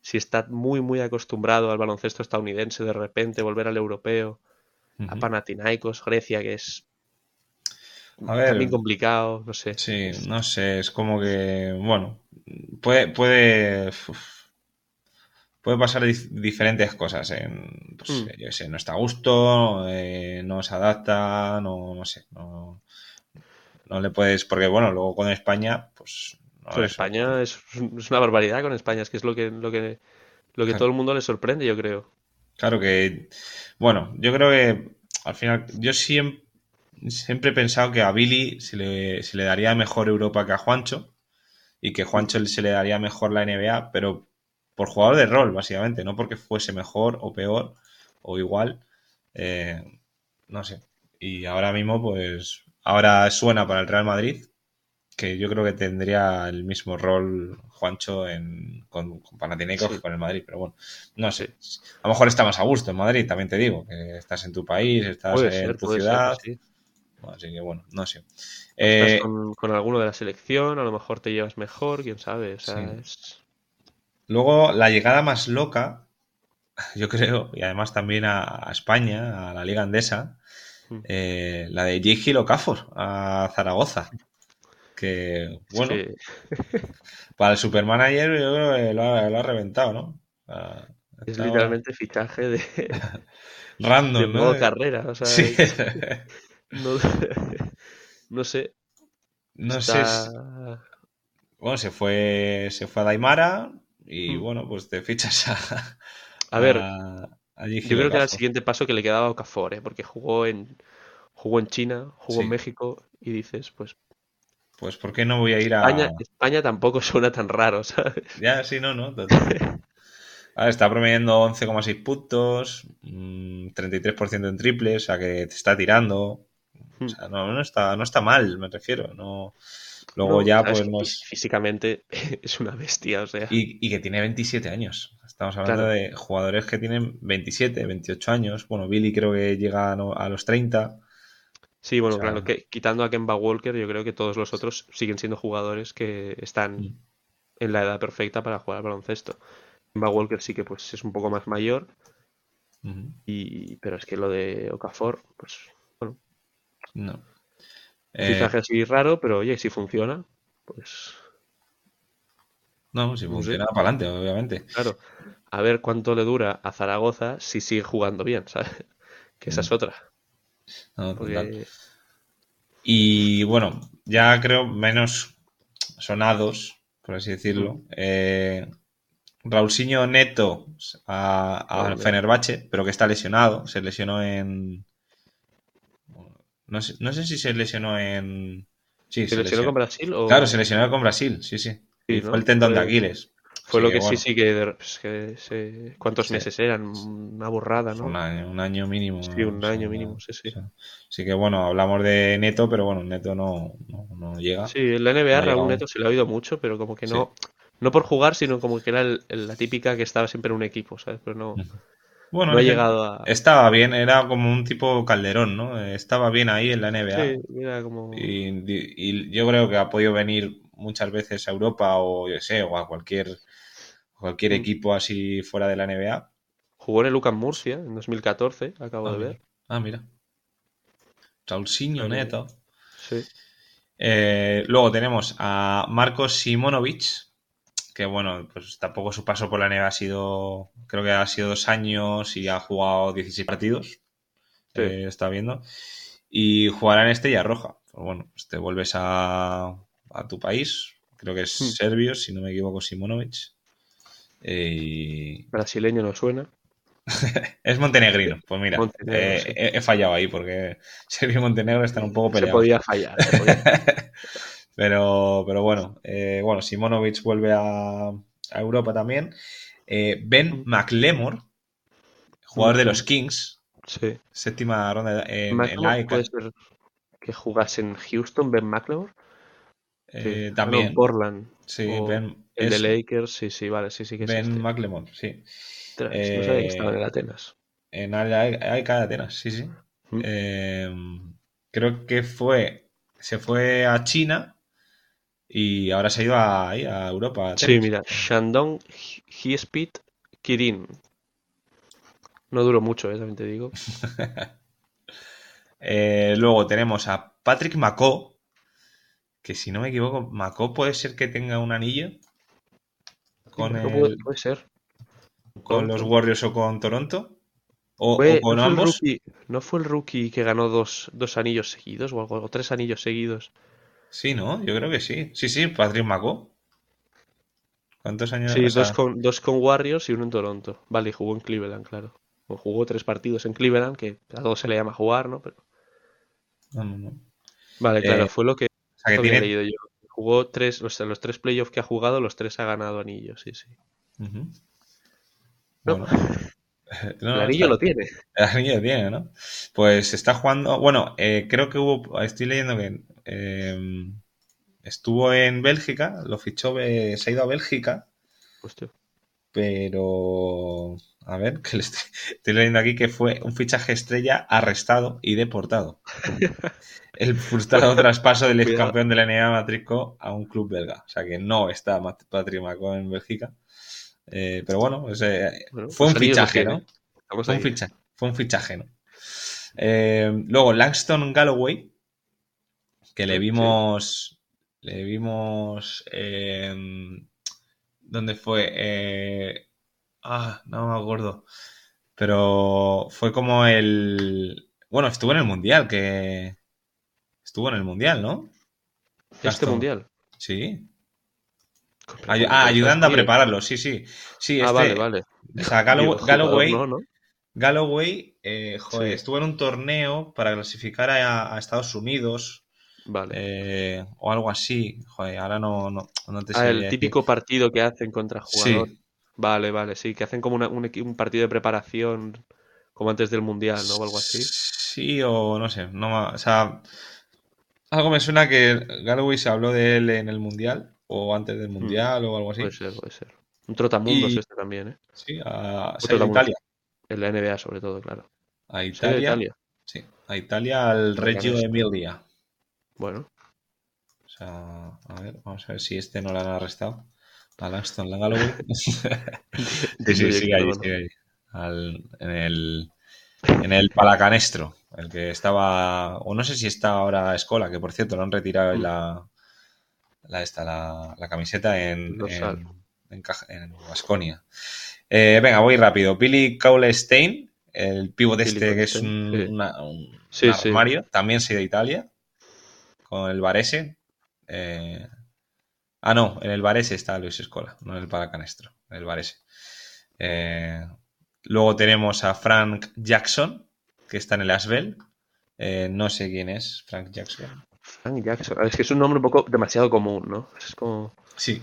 [SPEAKER 2] si está muy, muy acostumbrado al baloncesto estadounidense, de repente volver al europeo, a. Panathinaikos, Grecia, que es
[SPEAKER 1] A ver.
[SPEAKER 2] también complicado, no sé.
[SPEAKER 1] Sí, no sé, es como que, bueno, puede, puede, uf, puede pasar dif- diferentes cosas. En, pues,
[SPEAKER 2] Mm.
[SPEAKER 1] yo sé, no está a gusto, eh, no se adapta, no, no sé, no, no le puedes, porque bueno, luego con España, pues, no,
[SPEAKER 2] Con
[SPEAKER 1] eso,
[SPEAKER 2] España es, es una barbaridad con España, es que es lo que, lo que, lo que
[SPEAKER 1] Claro.
[SPEAKER 2] todo el mundo le sorprende, yo creo.
[SPEAKER 1] Claro que, bueno, yo creo que al final, yo siempre, siempre he pensado que a Billy se le, se le daría mejor Europa que a Juancho y que Juancho se le daría mejor la NBA, pero por jugador de rol, básicamente, no porque fuese mejor o peor o igual, eh, no sé. Y ahora mismo, pues, ahora suena para el Real Madrid, que yo creo que tendría el mismo rol Juancho en, con, con Panathinaikos
[SPEAKER 2] Sí.
[SPEAKER 1] que con el Madrid, pero bueno, no sé. A lo mejor está más a gusto en Madrid, también te digo, que estás en tu país, estás
[SPEAKER 2] Puede
[SPEAKER 1] en
[SPEAKER 2] ser,
[SPEAKER 1] tu
[SPEAKER 2] ser,
[SPEAKER 1] ciudad,
[SPEAKER 2] sí.
[SPEAKER 1] Así que bueno, no sé. Eh,
[SPEAKER 2] con, con alguno de la selección, a lo mejor te llevas mejor, quién sabe. O sea,
[SPEAKER 1] Sí.
[SPEAKER 2] es...
[SPEAKER 1] Luego, la llegada más loca, yo creo, y además también a, a España, a la Liga Andesa,
[SPEAKER 2] Mm.
[SPEAKER 1] eh, la de J. Okafor a Zaragoza. Que, bueno, para el Supermanager yo creo que lo ha, lo ha reventado, ¿no? Ah,
[SPEAKER 2] es literalmente fichaje de,
[SPEAKER 1] random,
[SPEAKER 2] de
[SPEAKER 1] ¿no?
[SPEAKER 2] modo carrera. O sea,
[SPEAKER 1] Sí.
[SPEAKER 2] No, no sé.
[SPEAKER 1] No sé.
[SPEAKER 2] está...
[SPEAKER 1] Bueno, se fue, se fue a Daimara y
[SPEAKER 2] Mm.
[SPEAKER 1] bueno, pues te fichas a.
[SPEAKER 2] A ver,
[SPEAKER 1] a.
[SPEAKER 2] Yo creo que era el siguiente paso que le quedaba a Okafor, ¿eh? porque jugó en, jugó en China, jugó
[SPEAKER 1] Sí.
[SPEAKER 2] en México y dices, pues
[SPEAKER 1] Pues, ¿por qué no voy a ir a.
[SPEAKER 2] España, España tampoco suena tan raro, ¿sabes?
[SPEAKER 1] Ya, sí, no, no. total. A ver, está promediando 11,6 puntos, mm, 33% en triple, o sea que te está tirando. O sea, no, no está, no está mal, me refiero. No... Luego
[SPEAKER 2] No,
[SPEAKER 1] ya, pues
[SPEAKER 2] que
[SPEAKER 1] no
[SPEAKER 2] fí-
[SPEAKER 1] es-
[SPEAKER 2] Físicamente es una bestia, o sea.
[SPEAKER 1] Y, y que tiene 27 años. Estamos hablando
[SPEAKER 2] Claro.
[SPEAKER 1] de jugadores que tienen 27, 28 años. Bueno, Billy creo que llega a, los 30.
[SPEAKER 2] Sí, bueno,
[SPEAKER 1] o sea-
[SPEAKER 2] claro, que quitando a Kemba Walker, yo creo que todos los otros siguen siendo jugadores que están
[SPEAKER 1] Mm.
[SPEAKER 2] en la edad perfecta para jugar al baloncesto. Kemba Walker sí que pues es un poco más mayor, y pero es que lo de Okafor, pues
[SPEAKER 1] No. Eh,
[SPEAKER 2] fichaje así raro, pero oye, si funciona, pues
[SPEAKER 1] no, si funciona para adelante, obviamente.
[SPEAKER 2] Claro, a ver cuánto le dura a Zaragoza si sigue jugando bien, ¿sabes? Que esa es
[SPEAKER 1] Mm.
[SPEAKER 2] otra.
[SPEAKER 1] No, total. Y bueno, ya creo menos sonados, por así decirlo. Eh, Raulsinho Neto a, a
[SPEAKER 2] Hombre.
[SPEAKER 1] Fenerbahce, pero que está lesionado. Se lesionó en. No sé, no sé si se lesionó en. Sí,
[SPEAKER 2] ¿se lesionó con Brasil o
[SPEAKER 1] Claro, se lesionó con Brasil, sí, sí.
[SPEAKER 2] Sí,
[SPEAKER 1] y
[SPEAKER 2] ¿no?
[SPEAKER 1] fue el tendón de Aquiles.
[SPEAKER 2] Fue
[SPEAKER 1] Así
[SPEAKER 2] lo que,
[SPEAKER 1] bueno,
[SPEAKER 2] sí, sí, que, pues que se- ¿Cuántos
[SPEAKER 1] Sí.
[SPEAKER 2] meses eran? Una burrada, ¿no?
[SPEAKER 1] Un año, un año mínimo.
[SPEAKER 2] Sí, un año mínimo, sí, sí.
[SPEAKER 1] Así que bueno, hablamos de Neto, pero bueno, Neto no, no, no llega.
[SPEAKER 2] Sí, en la NBA Raúl. Neto se le ha oído mucho, pero como que no, no por jugar, sino como que era el- el- la típica que estaba siempre en un equipo, ¿sabes? Pero no,
[SPEAKER 1] Bueno,
[SPEAKER 2] no llegado a...
[SPEAKER 1] Estaba bien, era como un tipo Calderón, ¿no? Estaba bien ahí en la NBA.
[SPEAKER 2] Sí, era como...
[SPEAKER 1] Y, y yo creo que ha podido venir muchas veces a Europa o yo sé, o a cualquier, cualquier
[SPEAKER 2] Mm.
[SPEAKER 1] equipo así fuera de la NBA.
[SPEAKER 2] Jugó en el UCAM Murcia en 2014, acabo
[SPEAKER 1] Ah,
[SPEAKER 2] de
[SPEAKER 1] mira.
[SPEAKER 2] ver.
[SPEAKER 1] Ah, mira. Raulsinho
[SPEAKER 2] Ahí.
[SPEAKER 1] Neto.
[SPEAKER 2] Sí.
[SPEAKER 1] Eh, luego tenemos a Marcos Simonovic, que bueno, pues tampoco su paso por la NBA ha sido, creo que ha sido dos años y ha jugado 16 partidos,
[SPEAKER 2] Sí.
[SPEAKER 1] eh, está viendo, y jugará en Estrella Roja. Pues bueno, pues te vuelves a, a tu país, creo que es
[SPEAKER 2] Hmm.
[SPEAKER 1] serbio, si no me equivoco, Simonovic. Eh,
[SPEAKER 2] Brasileño no suena.
[SPEAKER 1] es montenegrino, pues mira,
[SPEAKER 2] Montenegro,
[SPEAKER 1] eh,
[SPEAKER 2] sí.
[SPEAKER 1] he, he fallado ahí porque Serbia y Montenegro están un poco
[SPEAKER 2] Se
[SPEAKER 1] peleados.
[SPEAKER 2] podía fallar. se podía-
[SPEAKER 1] Pero, pero bueno, eh, bueno, Simonovic vuelve a, a Europa también. Eh, ben McLemore, jugador de los Kings,
[SPEAKER 2] Sí.
[SPEAKER 1] séptima ronda en, en la ECA.
[SPEAKER 2] puede ser que jugase en Houston, Ben McLemore.
[SPEAKER 1] eh, también.
[SPEAKER 2] Portland.
[SPEAKER 1] Sí,
[SPEAKER 2] ben, el de Lakers, sí, sí, vale, sí, sí que
[SPEAKER 1] Ben. McLemore, sí.
[SPEAKER 2] no sabía que estaba en Atenas.
[SPEAKER 1] En hay cada Atenas, sí, sí. Mm. Creo que fue. Se fue a China y ahora se ha ido a, a Europa.
[SPEAKER 2] sí, mira, Shandong Hiespit Kirin. No duró mucho, ¿eh? también te digo.
[SPEAKER 1] Eh, luego tenemos a Patrick Macó, que si no me equivoco, Macó puede ser que tenga un anillo.
[SPEAKER 2] Con el, puede, ser.
[SPEAKER 1] Con los Warriors o con Toronto. O, con
[SPEAKER 2] ¿no
[SPEAKER 1] ambos.
[SPEAKER 2] Fue ¿No fue el rookie que ganó dos, anillos seguidos o algo? O tres anillos seguidos.
[SPEAKER 1] Sí, ¿no? Yo creo que sí. Sí, sí, Patrick Macó. ¿Cuántos años?
[SPEAKER 2] Sí, dos con, dos con Warriors y uno en Toronto. Vale, y jugó en Cleveland, claro. O jugó tres partidos en Cleveland, que a todos se le llama jugar, ¿no? Pero... Vale, claro, eh, fue lo que, había leído yo. Jugó tres, los, los tres playoffs que ha jugado, los tres ha ganado anillos, sí, sí. el anillo lo tiene.
[SPEAKER 1] El anillo lo tiene, ¿no? Pues está jugando. Bueno, eh, creo que hubo. Estoy leyendo que eh, estuvo en Bélgica, lo fichó, se ha ido a Bélgica.
[SPEAKER 2] Hostia.
[SPEAKER 1] Pero a ver, que le estoy, leyendo aquí que fue un fichaje estrella arrestado y deportado. El frustrado traspaso del ex campeón de la NBA Matrico a un club belga. O sea que no está Patrick Macó en Bélgica. Eh, pero bueno, fue, un fichaje, ¿no? Fue un fichaje, fue un fichaje, ¿no? luego Langston Galloway, que le vimos. Le vimos. Eh, ¿Dónde fue? Eh, Ah, no me acuerdo. Pero fue como el. Bueno, estuvo en el mundial, que. Estuvo en el mundial, ¿no?
[SPEAKER 2] ¿Este mundial?
[SPEAKER 1] Sí. ah, ayudando a prepararlo, sí, sí. Sí,
[SPEAKER 2] ah, vale, vale.
[SPEAKER 1] O sea, Galloway. Galloway, eh, joder, estuvo en un torneo para clasificar a, Estados Unidos.
[SPEAKER 2] Vale.
[SPEAKER 1] Eh, o algo así. Joder, ahora no, no, te
[SPEAKER 2] sé. Ah, el típico partido que hacen contra jugadores. Vale, vale, sí, que hacen como un, partido de preparación como antes del Mundial, ¿no? O algo así.
[SPEAKER 1] Sí, o no sé, no, o sea, algo me suena que Galloway se habló de él en el Mundial o antes del mm. Mundial o algo así.
[SPEAKER 2] Puede ser, puede ser. Un trotamundos este también, ¿eh?
[SPEAKER 1] Sí, a, Italia.
[SPEAKER 2] En la NBA sobre todo, claro.
[SPEAKER 1] A Italia. Sí, a Italia al Reggio Emilia.
[SPEAKER 2] Bueno.
[SPEAKER 1] O sea, a ver, vamos a ver si este no lo han arrestado. A Langston Galloway. sí, sí, sigue ahí, sigue ahí. en, el, en el Palacanestro, el que estaba, o no sé si está ahora Escola, que por cierto lo han retirado mm. la, la, esta, la, la camiseta en, en. Eh, venga, voy rápido. Billy Cowley Stein, el pívot este que es un, armario, también sigue de Italia, con el Varese. Eh, Ah, no, en el Varese está Luis Escola, no en el Palacanestro, en el Varese. Eh, luego tenemos a Frank Jackson, que está en el Asbel. Eh, no sé quién es Frank Jackson.
[SPEAKER 2] Frank Jackson, es que es un nombre un poco demasiado común, ¿no? Es como.
[SPEAKER 1] Sí.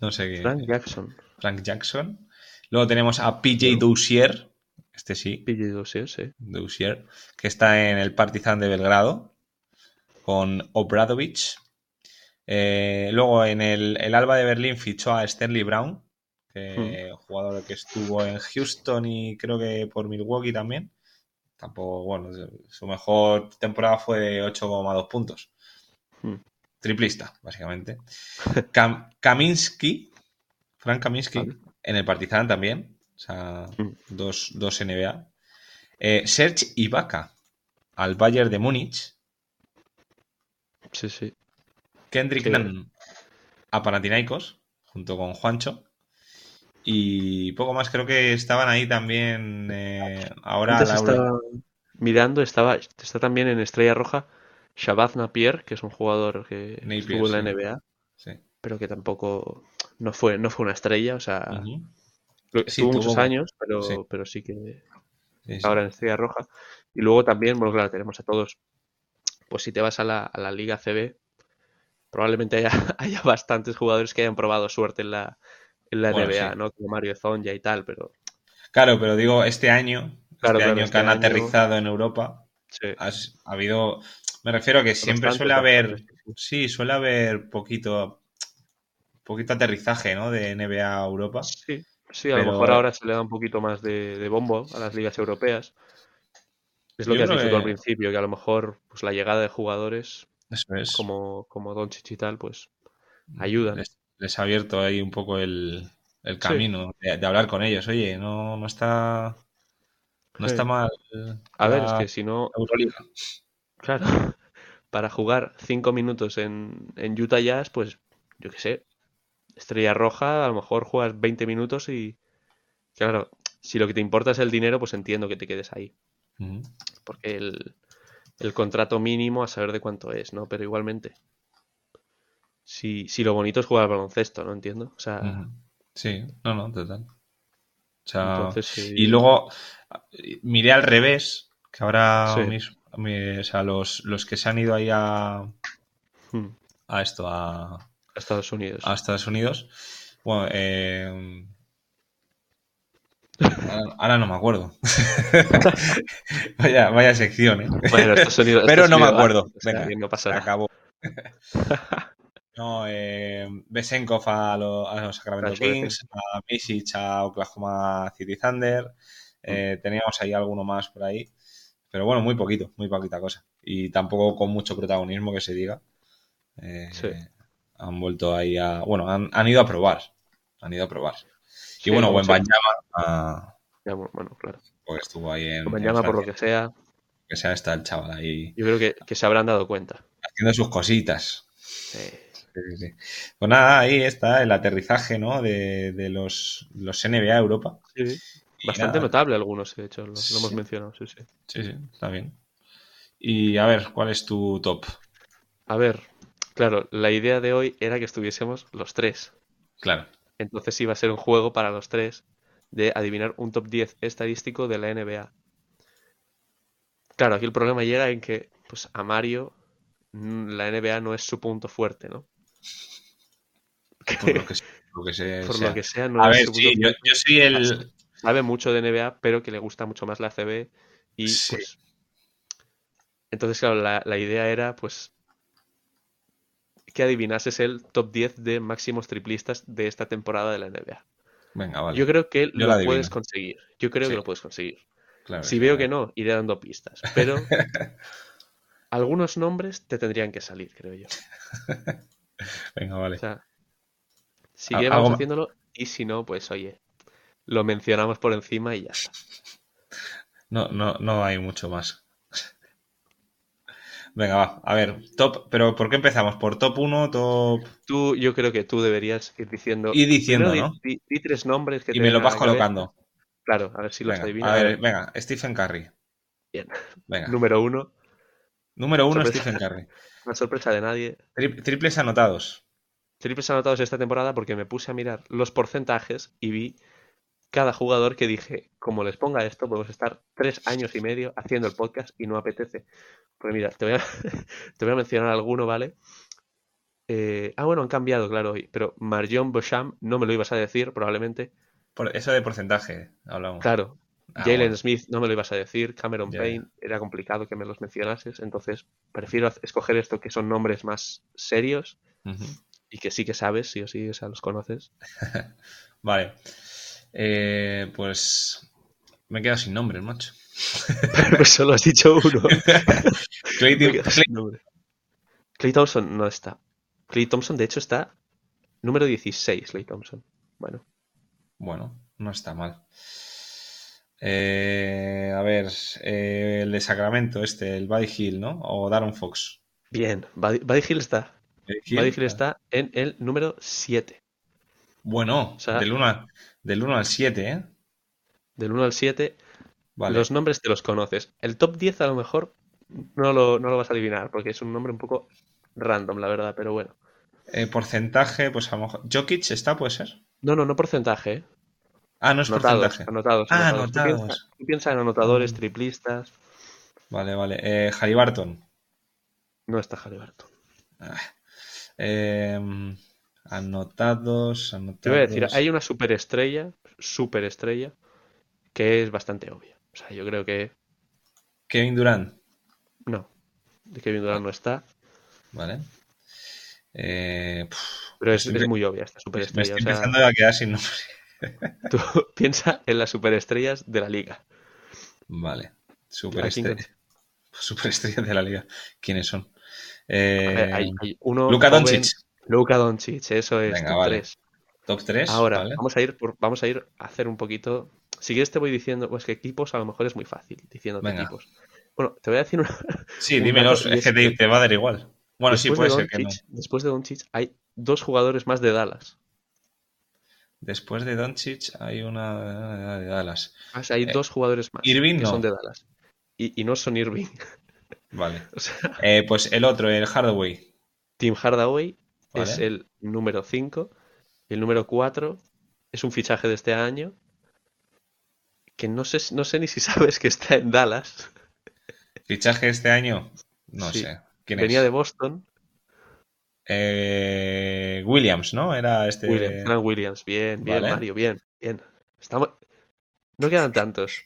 [SPEAKER 1] No sé quién.
[SPEAKER 2] Frank Jackson.
[SPEAKER 1] Frank Jackson. Luego tenemos a PJ Doucier. Este sí.
[SPEAKER 2] PJ Doucier, sí.
[SPEAKER 1] Que está en el Partizan de Belgrado. Con Obradovich. Eh, luego en el, Alba de Berlín fichó a Stanley Brown, que, hmm. jugador que estuvo en Houston y creo que por Milwaukee también. Tampoco, bueno, su mejor temporada fue de 8,2 puntos. Hmm. Triplista, básicamente. Kaminsky, Frank Kaminsky, en el Partizan también. O sea, hmm. dos, dos, NBA. Eh, Serge Ibaka, al Bayern de Múnich.
[SPEAKER 2] Sí, sí.
[SPEAKER 1] Kendrick Nunn a Panathinaikos, junto con Juancho. Y poco más, creo que estaban ahí también. Eh, ahora
[SPEAKER 2] mirando, estaba, está también en Estrella Roja Shabazz Napier, que es un jugador que estuvo en la NBA, pero que tampoco no fue, no fue una estrella, o sea, estuvo muchos años, pero sí, pero sí que ahora en Estrella Roja. Y luego también, bueno, claro, tenemos a todos. Pues si te vas a la, a la Liga CB, probablemente haya, haya bastantes jugadores que hayan probado suerte en la, en la NBA, ¿no? Como Mario Zonja y tal, pero...
[SPEAKER 1] Claro, pero digo, este año, este año que este han aterrizado en Europa, ha, habido... Me refiero a que siempre suele haber, sí, suele haber poquito, poquito aterrizaje, ¿no? De NBA a Europa.
[SPEAKER 2] Sí, sí, a lo mejor ahora se le da un poquito más de, bombo a las ligas europeas. Es lo que has dicho al principio, que a lo mejor pues, la llegada de jugadores como, como Doncic y tal, pues ayudan.
[SPEAKER 1] Les, ha abierto ahí un poco el, camino de, hablar con ellos. Oye, no, no está no está mal.
[SPEAKER 2] A ver, es que si no. Claro. Para jugar cinco minutos en, en Utah Jazz, pues yo qué sé. Estrella roja, a lo mejor juegas 20 minutos y. Claro, si lo que te importa es el dinero, pues entiendo que te quedes ahí. Porque el, el, contrato mínimo a saber de cuánto es, ¿no? Pero igualmente. Si, si lo bonito es jugar al baloncesto, ¿no? Entiendo. O sea.
[SPEAKER 1] Sí, no, no, total. Y luego miré al revés, que ahora mismo, o sea, los, los, que se han ido ahí a, hmm. a esto, a,
[SPEAKER 2] Estados Unidos.
[SPEAKER 1] A Estados Unidos. Bueno, eh, Ahora, no me acuerdo. vaya, vaya sección, ¿eh? Pero no me acuerdo. Venga, no pasa Acabó. No, eh, Besenkov a, los Sacramento Kings, a Misic a Oklahoma City Thunder. Eh, mm. teníamos ahí alguno más por ahí. Pero bueno, muy poquito, muy poquita cosa. Y tampoco con mucho protagonismo que se diga. Eh, han vuelto ahí a. Bueno, han, ido a probar. Han ido a probar. Y bueno, buen
[SPEAKER 2] Banyama. bueno, claro.
[SPEAKER 1] Porque estuvo ahí en.
[SPEAKER 2] Por lo que sea.
[SPEAKER 1] Que sea está el chaval ahí.
[SPEAKER 2] Yo creo que, que se habrán dado cuenta.
[SPEAKER 1] Haciendo sus cositas. Sí. Pues nada, ahí está el aterrizaje ¿no? de, los, los NBA Europa.
[SPEAKER 2] Bastante notable algunos, de hecho, lo, hemos mencionado, sí, sí.
[SPEAKER 1] Sí, sí, está bien. Y a ver, ¿cuál es tu top?
[SPEAKER 2] A ver, claro, la idea de hoy era que estuviésemos los tres.
[SPEAKER 1] Claro.
[SPEAKER 2] Entonces iba a ser un juego para los tres de adivinar un top 10 estadístico de la NBA. Claro, aquí el problema llega en que pues a Mario mm, la NBA no es su punto fuerte, ¿no?
[SPEAKER 1] Por lo que, sea,
[SPEAKER 2] por lo que sea no
[SPEAKER 1] a ver, sí, yo, soy el...
[SPEAKER 2] Sabe mucho de NBA, pero que le gusta mucho más la CB y pues... Entonces, claro, la, idea era pues que adivinases el top 10 de máximos triplistas de esta temporada de la NBA.
[SPEAKER 1] Venga, vale.
[SPEAKER 2] Yo creo que lo puedes conseguir. Yo creo que lo puedes conseguir. si veo que no, iré dando pistas. Pero algunos nombres te tendrían que salir, creo yo.
[SPEAKER 1] Venga, vale. O
[SPEAKER 2] sea, seguiremos haciéndolo y si no, pues oye, lo mencionamos por encima y ya está.
[SPEAKER 1] No, no, no hay mucho más. Venga, va. A ver, top, pero ¿por qué empezamos? ¿Por top 1, top...?
[SPEAKER 2] Tú, yo creo que tú deberías ir diciendo...
[SPEAKER 1] Y diciendo, ¿no?
[SPEAKER 2] Di, tres nombres que
[SPEAKER 1] Y me lo vas colocando.
[SPEAKER 2] Claro, a ver si los adivinas.
[SPEAKER 1] A ver, venga, Stephen Curry.
[SPEAKER 2] Bien. Venga. Número uno.
[SPEAKER 1] Número uno, Stephen Curry.
[SPEAKER 2] Una sorpresa de nadie.
[SPEAKER 1] triples anotados.
[SPEAKER 2] Triples anotados esta temporada porque me puse a mirar los porcentajes y vi cada jugador que dije, como les ponga esto, podemos estar tres años y medio haciendo el podcast y no apetece. Pues mira, te voy a, te voy a mencionar alguno, ¿vale? Eh, ah, bueno, han cambiado, claro, pero Marjon Beauchamp no me lo ibas a decir, probablemente.
[SPEAKER 1] Por eso de porcentaje, hablamos.
[SPEAKER 2] Claro, Ah, Jalen Smith no me lo ibas a decir, Cameron Payne era complicado que me los mencionases, entonces prefiero escoger esto que son nombres más serios y que sí que sabes, sí o sí, o sea, los conoces.
[SPEAKER 1] vale. Eh, pues me he quedado sin nombres, macho.
[SPEAKER 2] Pero solo has dicho uno. Clay, Thompson no está. Clay Thompson, de hecho, está número 16, Clay Thompson. Bueno.
[SPEAKER 1] Bueno, no está mal. Eh, a ver, eh, el de Sacramento, este, el Buddy Hill, ¿no? O Darren Fox.
[SPEAKER 2] Bien, Buddy, Hill está. Buddy Hill, está en el número 7.
[SPEAKER 1] Bueno, del, 1 del 1 al 7, ¿eh?
[SPEAKER 2] Del 1 al 7. Los nombres te los conoces. El top 10 a lo mejor no lo, no lo vas a adivinar, porque es un nombre un poco random, la verdad, pero bueno.
[SPEAKER 1] Eh, porcentaje, pues a lo mejor. ¿Jokic está, puede ser?
[SPEAKER 2] No, no, no porcentaje. ¿eh?
[SPEAKER 1] Ah, no es
[SPEAKER 2] anotados, Anotados,
[SPEAKER 1] ah,
[SPEAKER 2] anotados. Tú piensas, en anotadores, mm. triplistas.
[SPEAKER 1] Vale, vale. Eh, Harry Barton.
[SPEAKER 2] No está Harry Barton.
[SPEAKER 1] Ah. Em, anotados, anotados.
[SPEAKER 2] Te voy a decir, hay una superestrella, superestrella, que es bastante obvia. O sea, yo creo que.
[SPEAKER 1] Kevin Durant.
[SPEAKER 2] No. de Kevin Durant no está.
[SPEAKER 1] Vale. Eh,
[SPEAKER 2] Pero es, muy obvia esta superestrella.
[SPEAKER 1] Me estoy empezando a quedar sin nombre.
[SPEAKER 2] Tú piensa en las superestrellas de la liga.
[SPEAKER 1] Vale. Superestrellas. Superestrellas de la liga. ¿Quiénes son? Eh,
[SPEAKER 2] hay, uno
[SPEAKER 1] Luka Doncic.
[SPEAKER 2] Luka Doncic, eso es. top 3.
[SPEAKER 1] Top 3.
[SPEAKER 2] Ahora, vamos, a ir vamos a ir a hacer un poquito. Si quieres, te voy diciendo, pues que equipos a lo mejor es muy fácil diciendo equipos. Bueno, te voy a decir una.
[SPEAKER 1] Sí, dímelos, es que te, va a dar igual. Bueno, sí, puede ser que no.
[SPEAKER 2] Después de Doncic hay dos jugadores más de Dallas.
[SPEAKER 1] Después de Doncic hay una de Dallas.
[SPEAKER 2] hay eh, dos jugadores más
[SPEAKER 1] Irving
[SPEAKER 2] que son de Dallas. Y, no son Irving.
[SPEAKER 1] Vale. Eh, pues el otro, el Hardaway.
[SPEAKER 2] Tim Hardaway es el número 5. El número 4 es un fichaje de este año. Que no sé, no sé ni si sabes que está en Dallas.
[SPEAKER 1] ¿Fichaje de este año? No sé.
[SPEAKER 2] Venía de Boston.
[SPEAKER 1] Eh, Williams, ¿no? Era este.
[SPEAKER 2] Williams, Williams. Bien, bien, Mario, bien, bien. Estamos... No quedan tantos.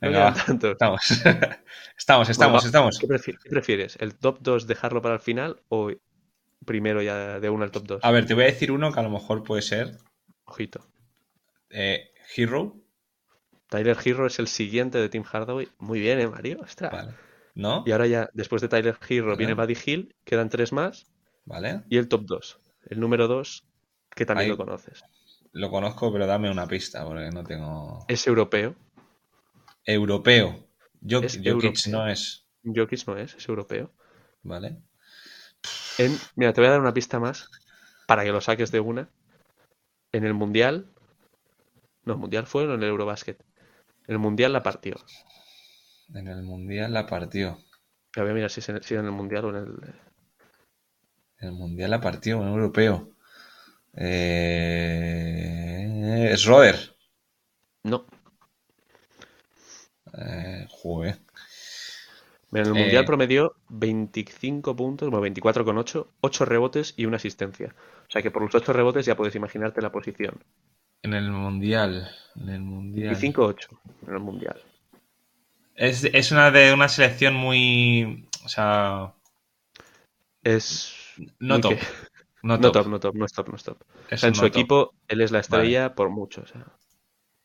[SPEAKER 2] No quedan tantos.
[SPEAKER 1] Estamos, estamos, estamos. estamos.
[SPEAKER 2] ¿qué, prefieres? ¿El top 2 dejarlo para el final o primero ya de uno al top 2?
[SPEAKER 1] A ver, te voy a decir uno que a lo mejor puede ser.
[SPEAKER 2] Ojito.
[SPEAKER 1] Eh, Hero.
[SPEAKER 2] Tyler Hero es el siguiente de Team Hardaway. Muy bien, ¿eh, Mario? Ostras.
[SPEAKER 1] ¿No?
[SPEAKER 2] Y ahora ya, después de Tyler Hero, viene Buddy Hill. Quedan tres más.
[SPEAKER 1] Vale.
[SPEAKER 2] Y el top 2. El número 2, que también lo conoces.
[SPEAKER 1] Lo conozco, pero dame una pista, porque no tengo.
[SPEAKER 2] Es europeo.
[SPEAKER 1] Europeo. Jokic, no es.
[SPEAKER 2] Jokic no es, es europeo.
[SPEAKER 1] Vale.
[SPEAKER 2] Mira, te voy a dar una pista más para que lo saques de una. En el Mundial. No, el Mundial fue en el Eurobasket. En el Mundial la partió.
[SPEAKER 1] En el Mundial la partió.
[SPEAKER 2] voy a mirar si es en, si en el Mundial o en el.
[SPEAKER 1] El Mundial la partió, en europeo. Eh... ¿Es Roder?
[SPEAKER 2] No.
[SPEAKER 1] Eh, joder.
[SPEAKER 2] En el Mundial eh, promedió 25 puntos, bueno, 24,8, 8 rebotes y una asistencia. O sea que por los 8 rebotes ya puedes imaginarte la posición.
[SPEAKER 1] En el Mundial. En el Mundial.
[SPEAKER 2] 25-8 en el Mundial.
[SPEAKER 1] Es, es, una de una selección muy. O sea.
[SPEAKER 2] Es.
[SPEAKER 1] No top.
[SPEAKER 2] No, top. no top. No top, no es top. en su equipo, él es la estrella por mucho. O sea.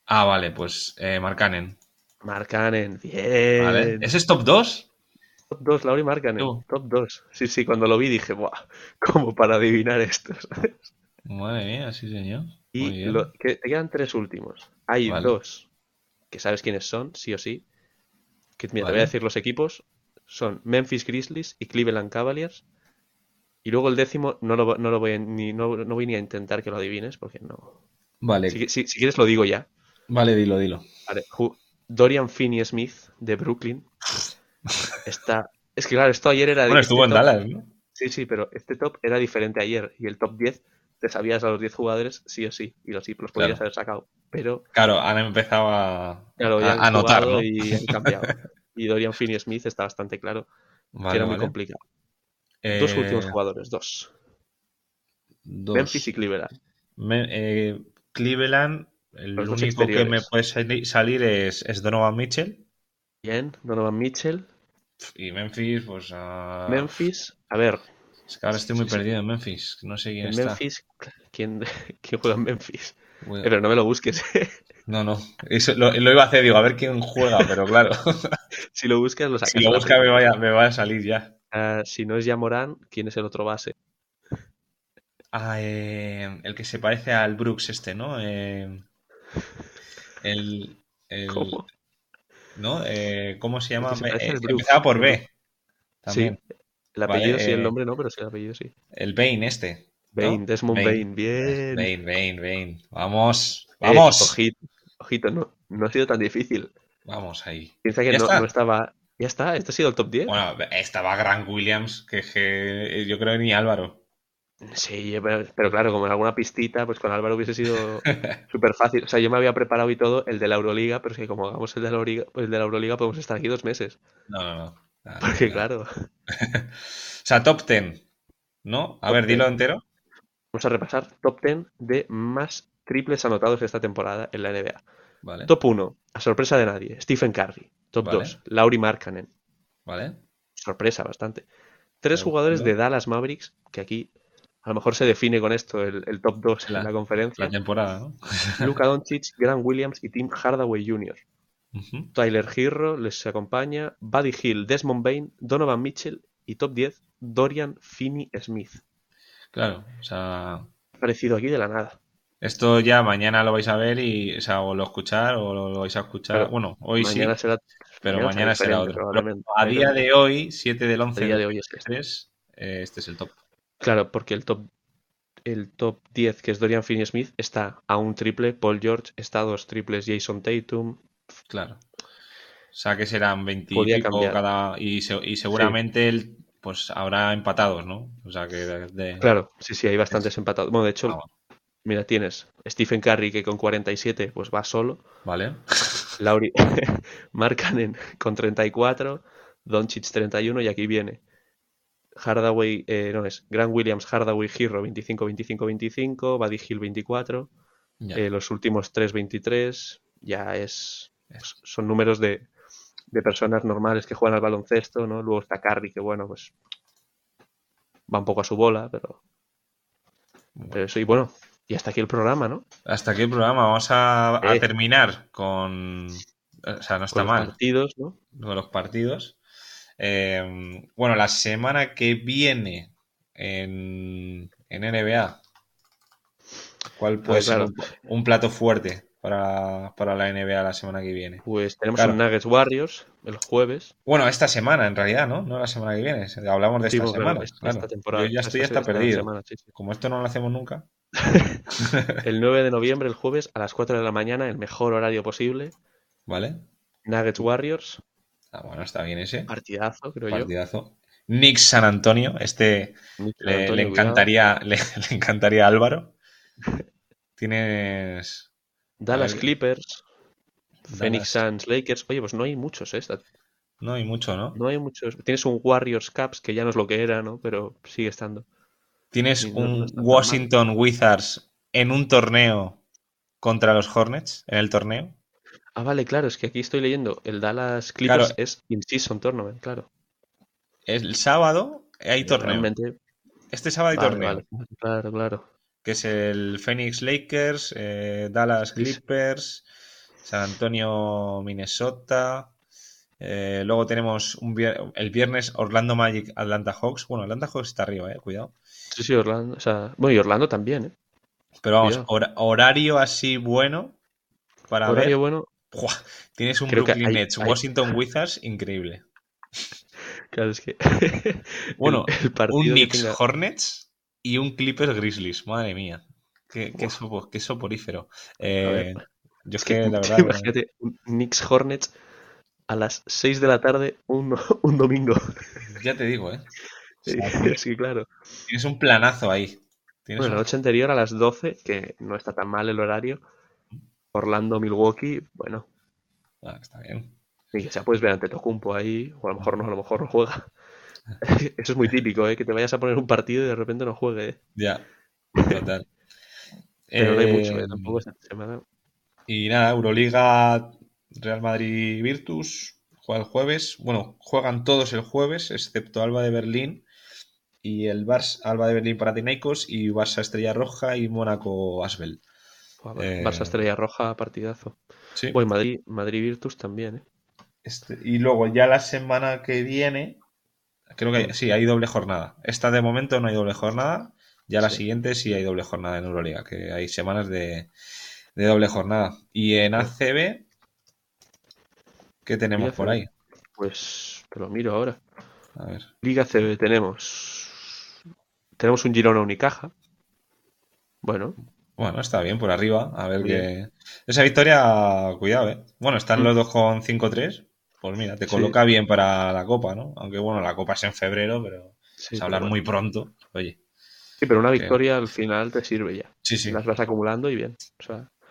[SPEAKER 1] Ah, vale, pues eh, Marcanen.
[SPEAKER 2] Marcanen, bien. Vale.
[SPEAKER 1] ¿Ese es top 2?
[SPEAKER 2] Top 2, Lauri Marcanen. Top 2. Sí, sí, cuando lo vi dije, ¡buah! Como para adivinar esto, ¿sabes?
[SPEAKER 1] Madre mía, sí, señor.
[SPEAKER 2] y que te quedan tres últimos. Hay dos que sabes quiénes son, sí o sí. Que, mira, te voy a decir los equipos. Son Memphis Grizzlies y Cleveland Cavaliers. Y luego el décimo no lo, no lo voy, ni, no, no, voy ni a intentar que lo adivines porque no.
[SPEAKER 1] Vale.
[SPEAKER 2] Si, si, si quieres lo digo ya.
[SPEAKER 1] Vale, dilo, dilo.
[SPEAKER 2] Vale. Dorian Finney Smith de Brooklyn. Está. Es que claro, esto ayer era.
[SPEAKER 1] Bueno, estuvo este en Dallas, ¿no?
[SPEAKER 2] Sí, sí, pero este top era diferente ayer. Y el top 10 te sabías a los 10 jugadores sí o sí. Y los, sí, los podías haber sacado. Pero.
[SPEAKER 1] Claro, han empezado a, a, anotar.
[SPEAKER 2] Y han cambiado. y Dorian Finney Smith está bastante claro que era muy complicado. Dos eh, últimos jugadores, dos. Memphis y Cleveland.
[SPEAKER 1] Eh, Cleveland el único que me puede salir es, Donovan Mitchell.
[SPEAKER 2] Bien, Donovan Mitchell.
[SPEAKER 1] Y Memphis, pues.
[SPEAKER 2] Memphis, a ver.
[SPEAKER 1] Es que ahora estoy muy perdido en Memphis. No sé quién está.
[SPEAKER 2] Memphis, ¿quién, ¿quién, juega en Memphis? Eh, pero no me lo busques.
[SPEAKER 1] no, no. lo, iba a hacer, digo, a ver quién juega, pero claro.
[SPEAKER 2] si lo buscas, lo sacas.
[SPEAKER 1] Si lo buscas, me, vaya, me va a salir ya.
[SPEAKER 2] Ah, si no es ya Morán, ¿quién es el otro base?
[SPEAKER 1] Ah, eh, el que se parece al Brooks este, ¿no? Eh, el,
[SPEAKER 2] ¿Cómo?
[SPEAKER 1] ¿No? Eh, ¿Cómo se llama? Eh, empezaba por B.
[SPEAKER 2] También. Sí. El apellido sí, el eh, nombre no, pero sí el apellido sí.
[SPEAKER 1] El Bane este.
[SPEAKER 2] Bane, Desmond Bane. bien.
[SPEAKER 1] Bane, Bane, Bane. Vamos, vamos.
[SPEAKER 2] ojito, ojito, no, no ha sido tan difícil.
[SPEAKER 1] Vamos ahí.
[SPEAKER 2] Piensa que no, no, estaba. Ya está, esto ha sido el top 10.
[SPEAKER 1] Bueno, estaba Grant Williams, que, que yo creo que ni Álvaro.
[SPEAKER 2] Sí, pero, claro, como en alguna pistita, pues con Álvaro hubiese sido súper fácil. O sea, yo me había preparado y todo el de la Euroliga, pero es que como hagamos el de la Euroliga, pues el de la Euroliga podemos estar aquí dos meses.
[SPEAKER 1] No, no, no.
[SPEAKER 2] Porque claro.
[SPEAKER 1] o sea, top 10, ¿no? A ver, dilo entero.
[SPEAKER 2] Vamos a repasar top 10 de más triples anotados esta temporada en la NBA.
[SPEAKER 1] Vale.
[SPEAKER 2] Top 1, a sorpresa de nadie, Stephen Curry. Top 2, Lauri Markkanen.
[SPEAKER 1] Vale.
[SPEAKER 2] sorpresa bastante. Tres jugadores de Dallas Mavericks, que aquí a lo mejor se define con esto el, top 2 en la conferencia.
[SPEAKER 1] La temporada, ¿no?
[SPEAKER 2] Luka Doncic, Grant Williams y Tim Hardaway Jr. Tyler Girro les acompaña, Buddy Hill, Desmond Bain, Donovan Mitchell y top 10, Dorian Finney Smith.
[SPEAKER 1] Claro, o sea.
[SPEAKER 2] Parecido aquí de la nada.
[SPEAKER 1] Esto ya mañana lo vais a ver y, o sea, o lo escuchar o lo, vais a escuchar. bueno, hoy sí. pero mañana, será otro. A día de hoy, 7 del 11
[SPEAKER 2] día de hoy es
[SPEAKER 1] este. Eh, este es el top.
[SPEAKER 2] Claro, porque el top el top 10, que es Dorian Finney-Smith, está a un triple, Paul George, está a dos triples, Jason Tatum.
[SPEAKER 1] Claro. O sea que serán 20 y cada. Y, seguramente el, pues habrá empatados, ¿no? O sea que.
[SPEAKER 2] Claro, sí, sí, hay bastantes empatados. Bueno, de hecho, ah, mira, tienes Stephen Curry que con 47 pues va solo.
[SPEAKER 1] Vale.
[SPEAKER 2] Lauri Mark Cannon con 34, Doncic 31 y aquí viene Hardaway, eh, no es, Grant Williams, Hardaway, Hero 25, 25, 25, Buddy Hill 24, eh, los últimos 3, 23, ya es, son números de, de, personas normales que juegan al baloncesto, ¿no? Luego está Carry, que bueno, pues va un poco a su bola, pero, pero eso, y bueno, y hasta aquí el programa, ¿no?
[SPEAKER 1] Hasta aquí el programa, vamos a, a eh. terminar con, o sea, no está
[SPEAKER 2] con
[SPEAKER 1] mal.
[SPEAKER 2] Los partidos, ¿no?
[SPEAKER 1] Con los partidos. Em, bueno, la semana que viene en, NBA, ¿cuál puede ser un, plato fuerte para, la NBA la semana que viene?
[SPEAKER 2] Pues tenemos un Nuggets Warriors el jueves.
[SPEAKER 1] Bueno, esta semana en realidad, ¿no? No la semana que viene. Hablamos de esta semana. Yo ya estoy hasta perdido. Como esto no lo hacemos nunca.
[SPEAKER 2] el 9 de noviembre, el jueves, a las 4 de la mañana, el mejor horario posible.
[SPEAKER 1] Vale.
[SPEAKER 2] Nuggets Warriors.
[SPEAKER 1] Ah, bueno, está bien ese.
[SPEAKER 2] Partidazo, creo
[SPEAKER 1] Partidazo. Knicks San Antonio, este le, encantaría, le, encantaría a Álvaro. Tienes.
[SPEAKER 2] Dallas Clippers, Phoenix Suns Lakers. Oye, pues no hay muchos, ¿eh?
[SPEAKER 1] No hay mucho, ¿no?
[SPEAKER 2] No hay muchos. Tienes un Warriors Caps, que ya no es lo que era, ¿no? Pero sigue estando.
[SPEAKER 1] Tienes un Washington Wizards en un torneo contra los Hornets, en el torneo.
[SPEAKER 2] Ah, vale, claro, es que aquí estoy leyendo. El Dallas Clippers es In-Season Tournament, claro.
[SPEAKER 1] El sábado hay torneo. Este sábado hay torneo.
[SPEAKER 2] claro, claro.
[SPEAKER 1] Que es el Phoenix Lakers, eh, Dallas Clippers, San Antonio, Minnesota. Eh, luego tenemos un el viernes Orlando Magic, Atlanta Hawks. Bueno, Atlanta Hawks está arriba, eh, cuidado.
[SPEAKER 2] Sí, sí, Orlando. O sea, bueno, y Orlando también, eh.
[SPEAKER 1] Pero vamos, horario así bueno para
[SPEAKER 2] horario bueno.
[SPEAKER 1] Tienes un Brooklyn Nets, Washington Wizards increíble.
[SPEAKER 2] Claro, es que.
[SPEAKER 1] bueno, un Knicks Hornets y un Clippers Grizzlies. Madre mía. Qué, qué, soporífero. Eh, yo es que, la verdad.
[SPEAKER 2] Imagínate, un Knicks Hornets a las 6 de la tarde un, un domingo.
[SPEAKER 1] Ya te digo, ¿eh?
[SPEAKER 2] sí, claro.
[SPEAKER 1] Tienes un planazo ahí.
[SPEAKER 2] Bueno, la noche anterior a las 12, que no está tan mal el horario, Orlando, Milwaukee, bueno.
[SPEAKER 1] Ah, está bien.
[SPEAKER 2] O sea, puedes ver ante Tocumpo ahí, o a lo mejor no, a lo mejor no juega. Eso es muy típico, ¿eh? Que te vayas a poner un partido y de repente no juegue. ¿eh?
[SPEAKER 1] Ya, total.
[SPEAKER 2] Pero no hay mucho, ¿eh? Tampoco esta semana.
[SPEAKER 1] Y nada, Euroliga, Real Madrid Virtus, juega el jueves. Bueno, juegan todos el jueves, excepto Alba de Berlín y el Barça, Alba de Berlín para Tinaicos y Barça Estrella Roja y Mónaco Asbel.
[SPEAKER 2] Eh, Barça Estrella Roja, partidazo. Sí. Pues Madrid, Madrid Virtus también, ¿eh?
[SPEAKER 1] Este, y luego ya la semana que viene, creo que sí, hay doble jornada. Esta de momento no hay doble jornada. Ya la siguiente sí hay doble jornada en Euroliga, que hay semanas de, doble jornada. Y en ACB, ¿qué tenemos por ahí?
[SPEAKER 2] Pues te lo miro ahora.
[SPEAKER 1] A ver.
[SPEAKER 2] Liga ACB tenemos. Tenemos un Girona Unicaja. Bueno,
[SPEAKER 1] bueno, está bien por arriba. A ver qué. Esa victoria, cuidado, ¿eh? Bueno, están los dos con 5-3. Pues mira, te coloca bien para la Copa, ¿no? Aunque bueno, la Copa es en febrero, pero es hablar muy pronto. Oye.
[SPEAKER 2] Sí, pero una victoria al final te sirve ya.
[SPEAKER 1] Sí, sí.
[SPEAKER 2] Las vas acumulando y bien.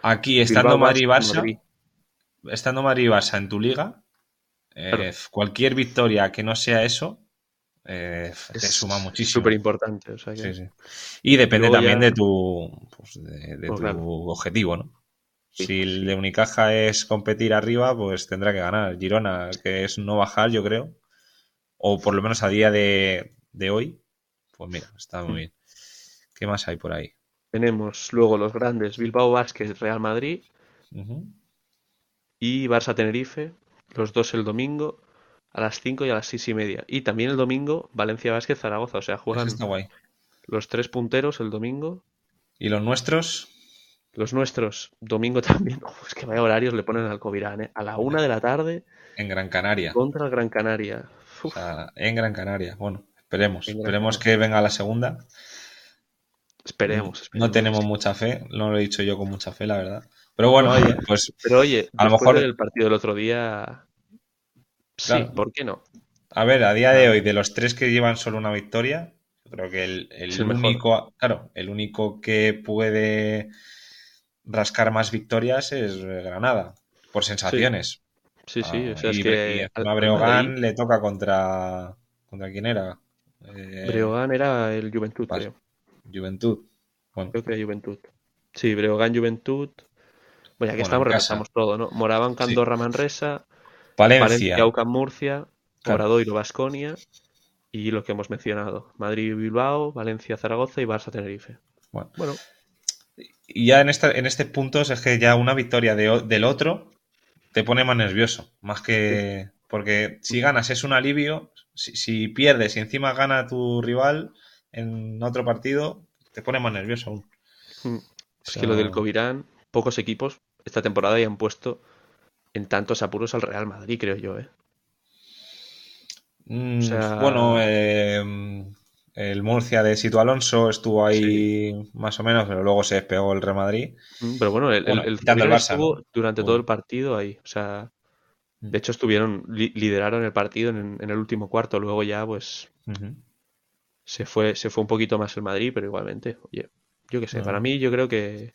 [SPEAKER 1] Aquí, estando Madrid-Barça, estando Madrid-Barça en tu liga, eh, cualquier victoria que no sea eso, eh, te suma muchísimo.
[SPEAKER 2] Súper importante.
[SPEAKER 1] Y depende también de tu, pues, de, pues tu objetivo, ¿no? si el de Unicaja es competir arriba, pues tendrá que ganar. Girona, que es no bajar, yo creo. o por lo menos a día de, hoy, pues mira, está muy bien. ¿Qué más hay por ahí?
[SPEAKER 2] Tenemos luego los grandes Bilbao Vázquez, Real Madrid y Barça Tenerife, los dos el domingo a las 5 y a las 6 y media. Y también el domingo Valencia Vázquez Zaragoza, o sea, juegan los tres punteros el domingo.
[SPEAKER 1] ¿Y los nuestros?
[SPEAKER 2] Los nuestros, domingo también. es que vaya horarios le ponen al Covirán, ¿eh? A la una de la tarde.
[SPEAKER 1] En Gran Canaria.
[SPEAKER 2] Contra el Gran Canaria.
[SPEAKER 1] en Gran Canaria. Bueno, esperemos. Esperemos que venga la segunda.
[SPEAKER 2] Esperemos,
[SPEAKER 1] No tenemos mucha fe, no lo he dicho yo con mucha fe, la verdad. Pero bueno, oye, pues.
[SPEAKER 2] Pero oye, a lo mejor. el partido del otro día. Sí, ¿por qué no?
[SPEAKER 1] A ver, a día de hoy, de los tres que llevan solo una victoria, creo que el, el único. Claro, el único que puede rascar más victorias es Granada, por sensaciones.
[SPEAKER 2] Sí, sí,
[SPEAKER 1] o sea, ah, y, es que a Breogán le toca contra. ¿Contra quién era?
[SPEAKER 2] Eh... Breogán era el Juventud, creo.
[SPEAKER 1] Juventud.
[SPEAKER 2] Bueno. Creo que era Juventud. Sí, Breogán, Juventud. Bueno, aquí estamos, repasamos todo, ¿no? Moraban, Candorra, Manresa.
[SPEAKER 1] Valencia.
[SPEAKER 2] Valencia Murcia. Moradoiro, Basconia. Y lo que hemos mencionado: Madrid, Bilbao, Valencia, Zaragoza y Barça, Tenerife.
[SPEAKER 1] Bueno. bueno y ya en, esta, en este punto es que ya una victoria del otro te pone más nervioso, más que... Porque si ganas es un alivio, si, pierdes y encima gana tu rival en otro partido, te pone más nervioso aún.
[SPEAKER 2] Mm. Es que lo del Covirán, pocos equipos esta temporada ya han puesto en tantos apuros al Real Madrid, creo yo, ¿eh?
[SPEAKER 1] Mm, bueno, eh, el Murcia de Sito Alonso estuvo ahí más o menos, pero luego se despegó el Real Madrid.
[SPEAKER 2] Mm, pero bueno, el, el, estuvo durante todo el partido ahí. O sea, mm. de hecho estuvieron, lideraron el partido en, el último cuarto. Luego ya, pues, se, fue, se fue un poquito más el Madrid, pero igualmente, oye, yo qué sé, para mí yo creo que...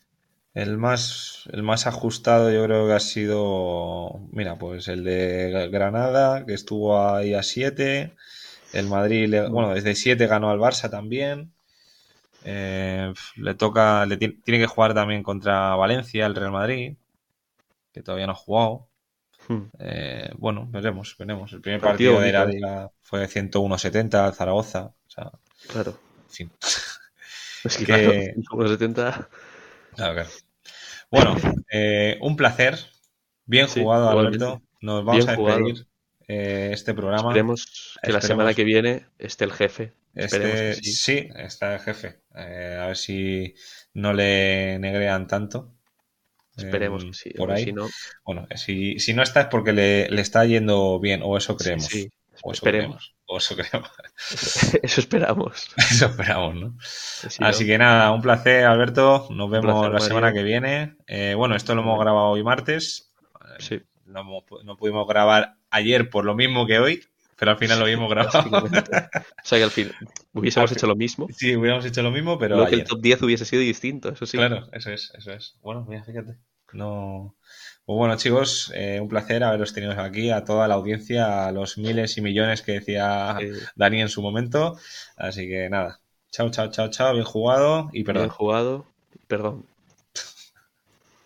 [SPEAKER 1] El más, el más ajustado yo creo que ha sido, mira, pues el de Granada, que estuvo ahí a 7. El Madrid, bueno, desde 7 ganó al Barça también. Eh, le toca, le tiene que jugar también contra Valencia, el Real Madrid, que todavía no ha jugado. Hmm. Eh, bueno, veremos, veremos. El primer partido, de la liga fue 101-70 al Zaragoza. O sea,
[SPEAKER 2] claro.
[SPEAKER 1] En fin.
[SPEAKER 2] Es que. 170.
[SPEAKER 1] Claro, claro. Bueno, eh, un placer. Bien jugado, Alberto. Nos vamos a despedir. Eh, este programa.
[SPEAKER 2] Esperemos que la semana que viene esté el jefe.
[SPEAKER 1] Este, sí. está el jefe. Eh, a ver si no le negrean tanto.
[SPEAKER 2] Esperemos, em, sí.
[SPEAKER 1] Por ahí. Si no... Bueno, si, si, no está es porque le, le, está yendo bien, o eso creemos. Sí,
[SPEAKER 2] O eso esperemos.
[SPEAKER 1] o eso creemos.
[SPEAKER 2] eso esperamos.
[SPEAKER 1] eso esperamos, ¿no? Así que nada, un placer, Alberto. Nos vemos la semana que viene. Eh, bueno, esto lo hemos grabado hoy martes.
[SPEAKER 2] Sí.
[SPEAKER 1] No, no pudimos grabar ayer por lo mismo que hoy, pero al final lo habíamos grabado. o
[SPEAKER 2] sea que al fin hubiésemos hecho lo mismo.
[SPEAKER 1] Sí, hubiéramos hecho lo mismo, pero.
[SPEAKER 2] que el top 10 hubiese sido distinto, eso sí.
[SPEAKER 1] Claro, eso es, eso es. Bueno, mira, fíjate. No. Pues bueno, chicos, eh, un placer haberos tenido aquí, a toda la audiencia, a los miles y millones que decía Dani en su momento. Así que nada. Chao, chao, chao, chao. Bien jugado y perdón.
[SPEAKER 2] Bien jugado. Perdón.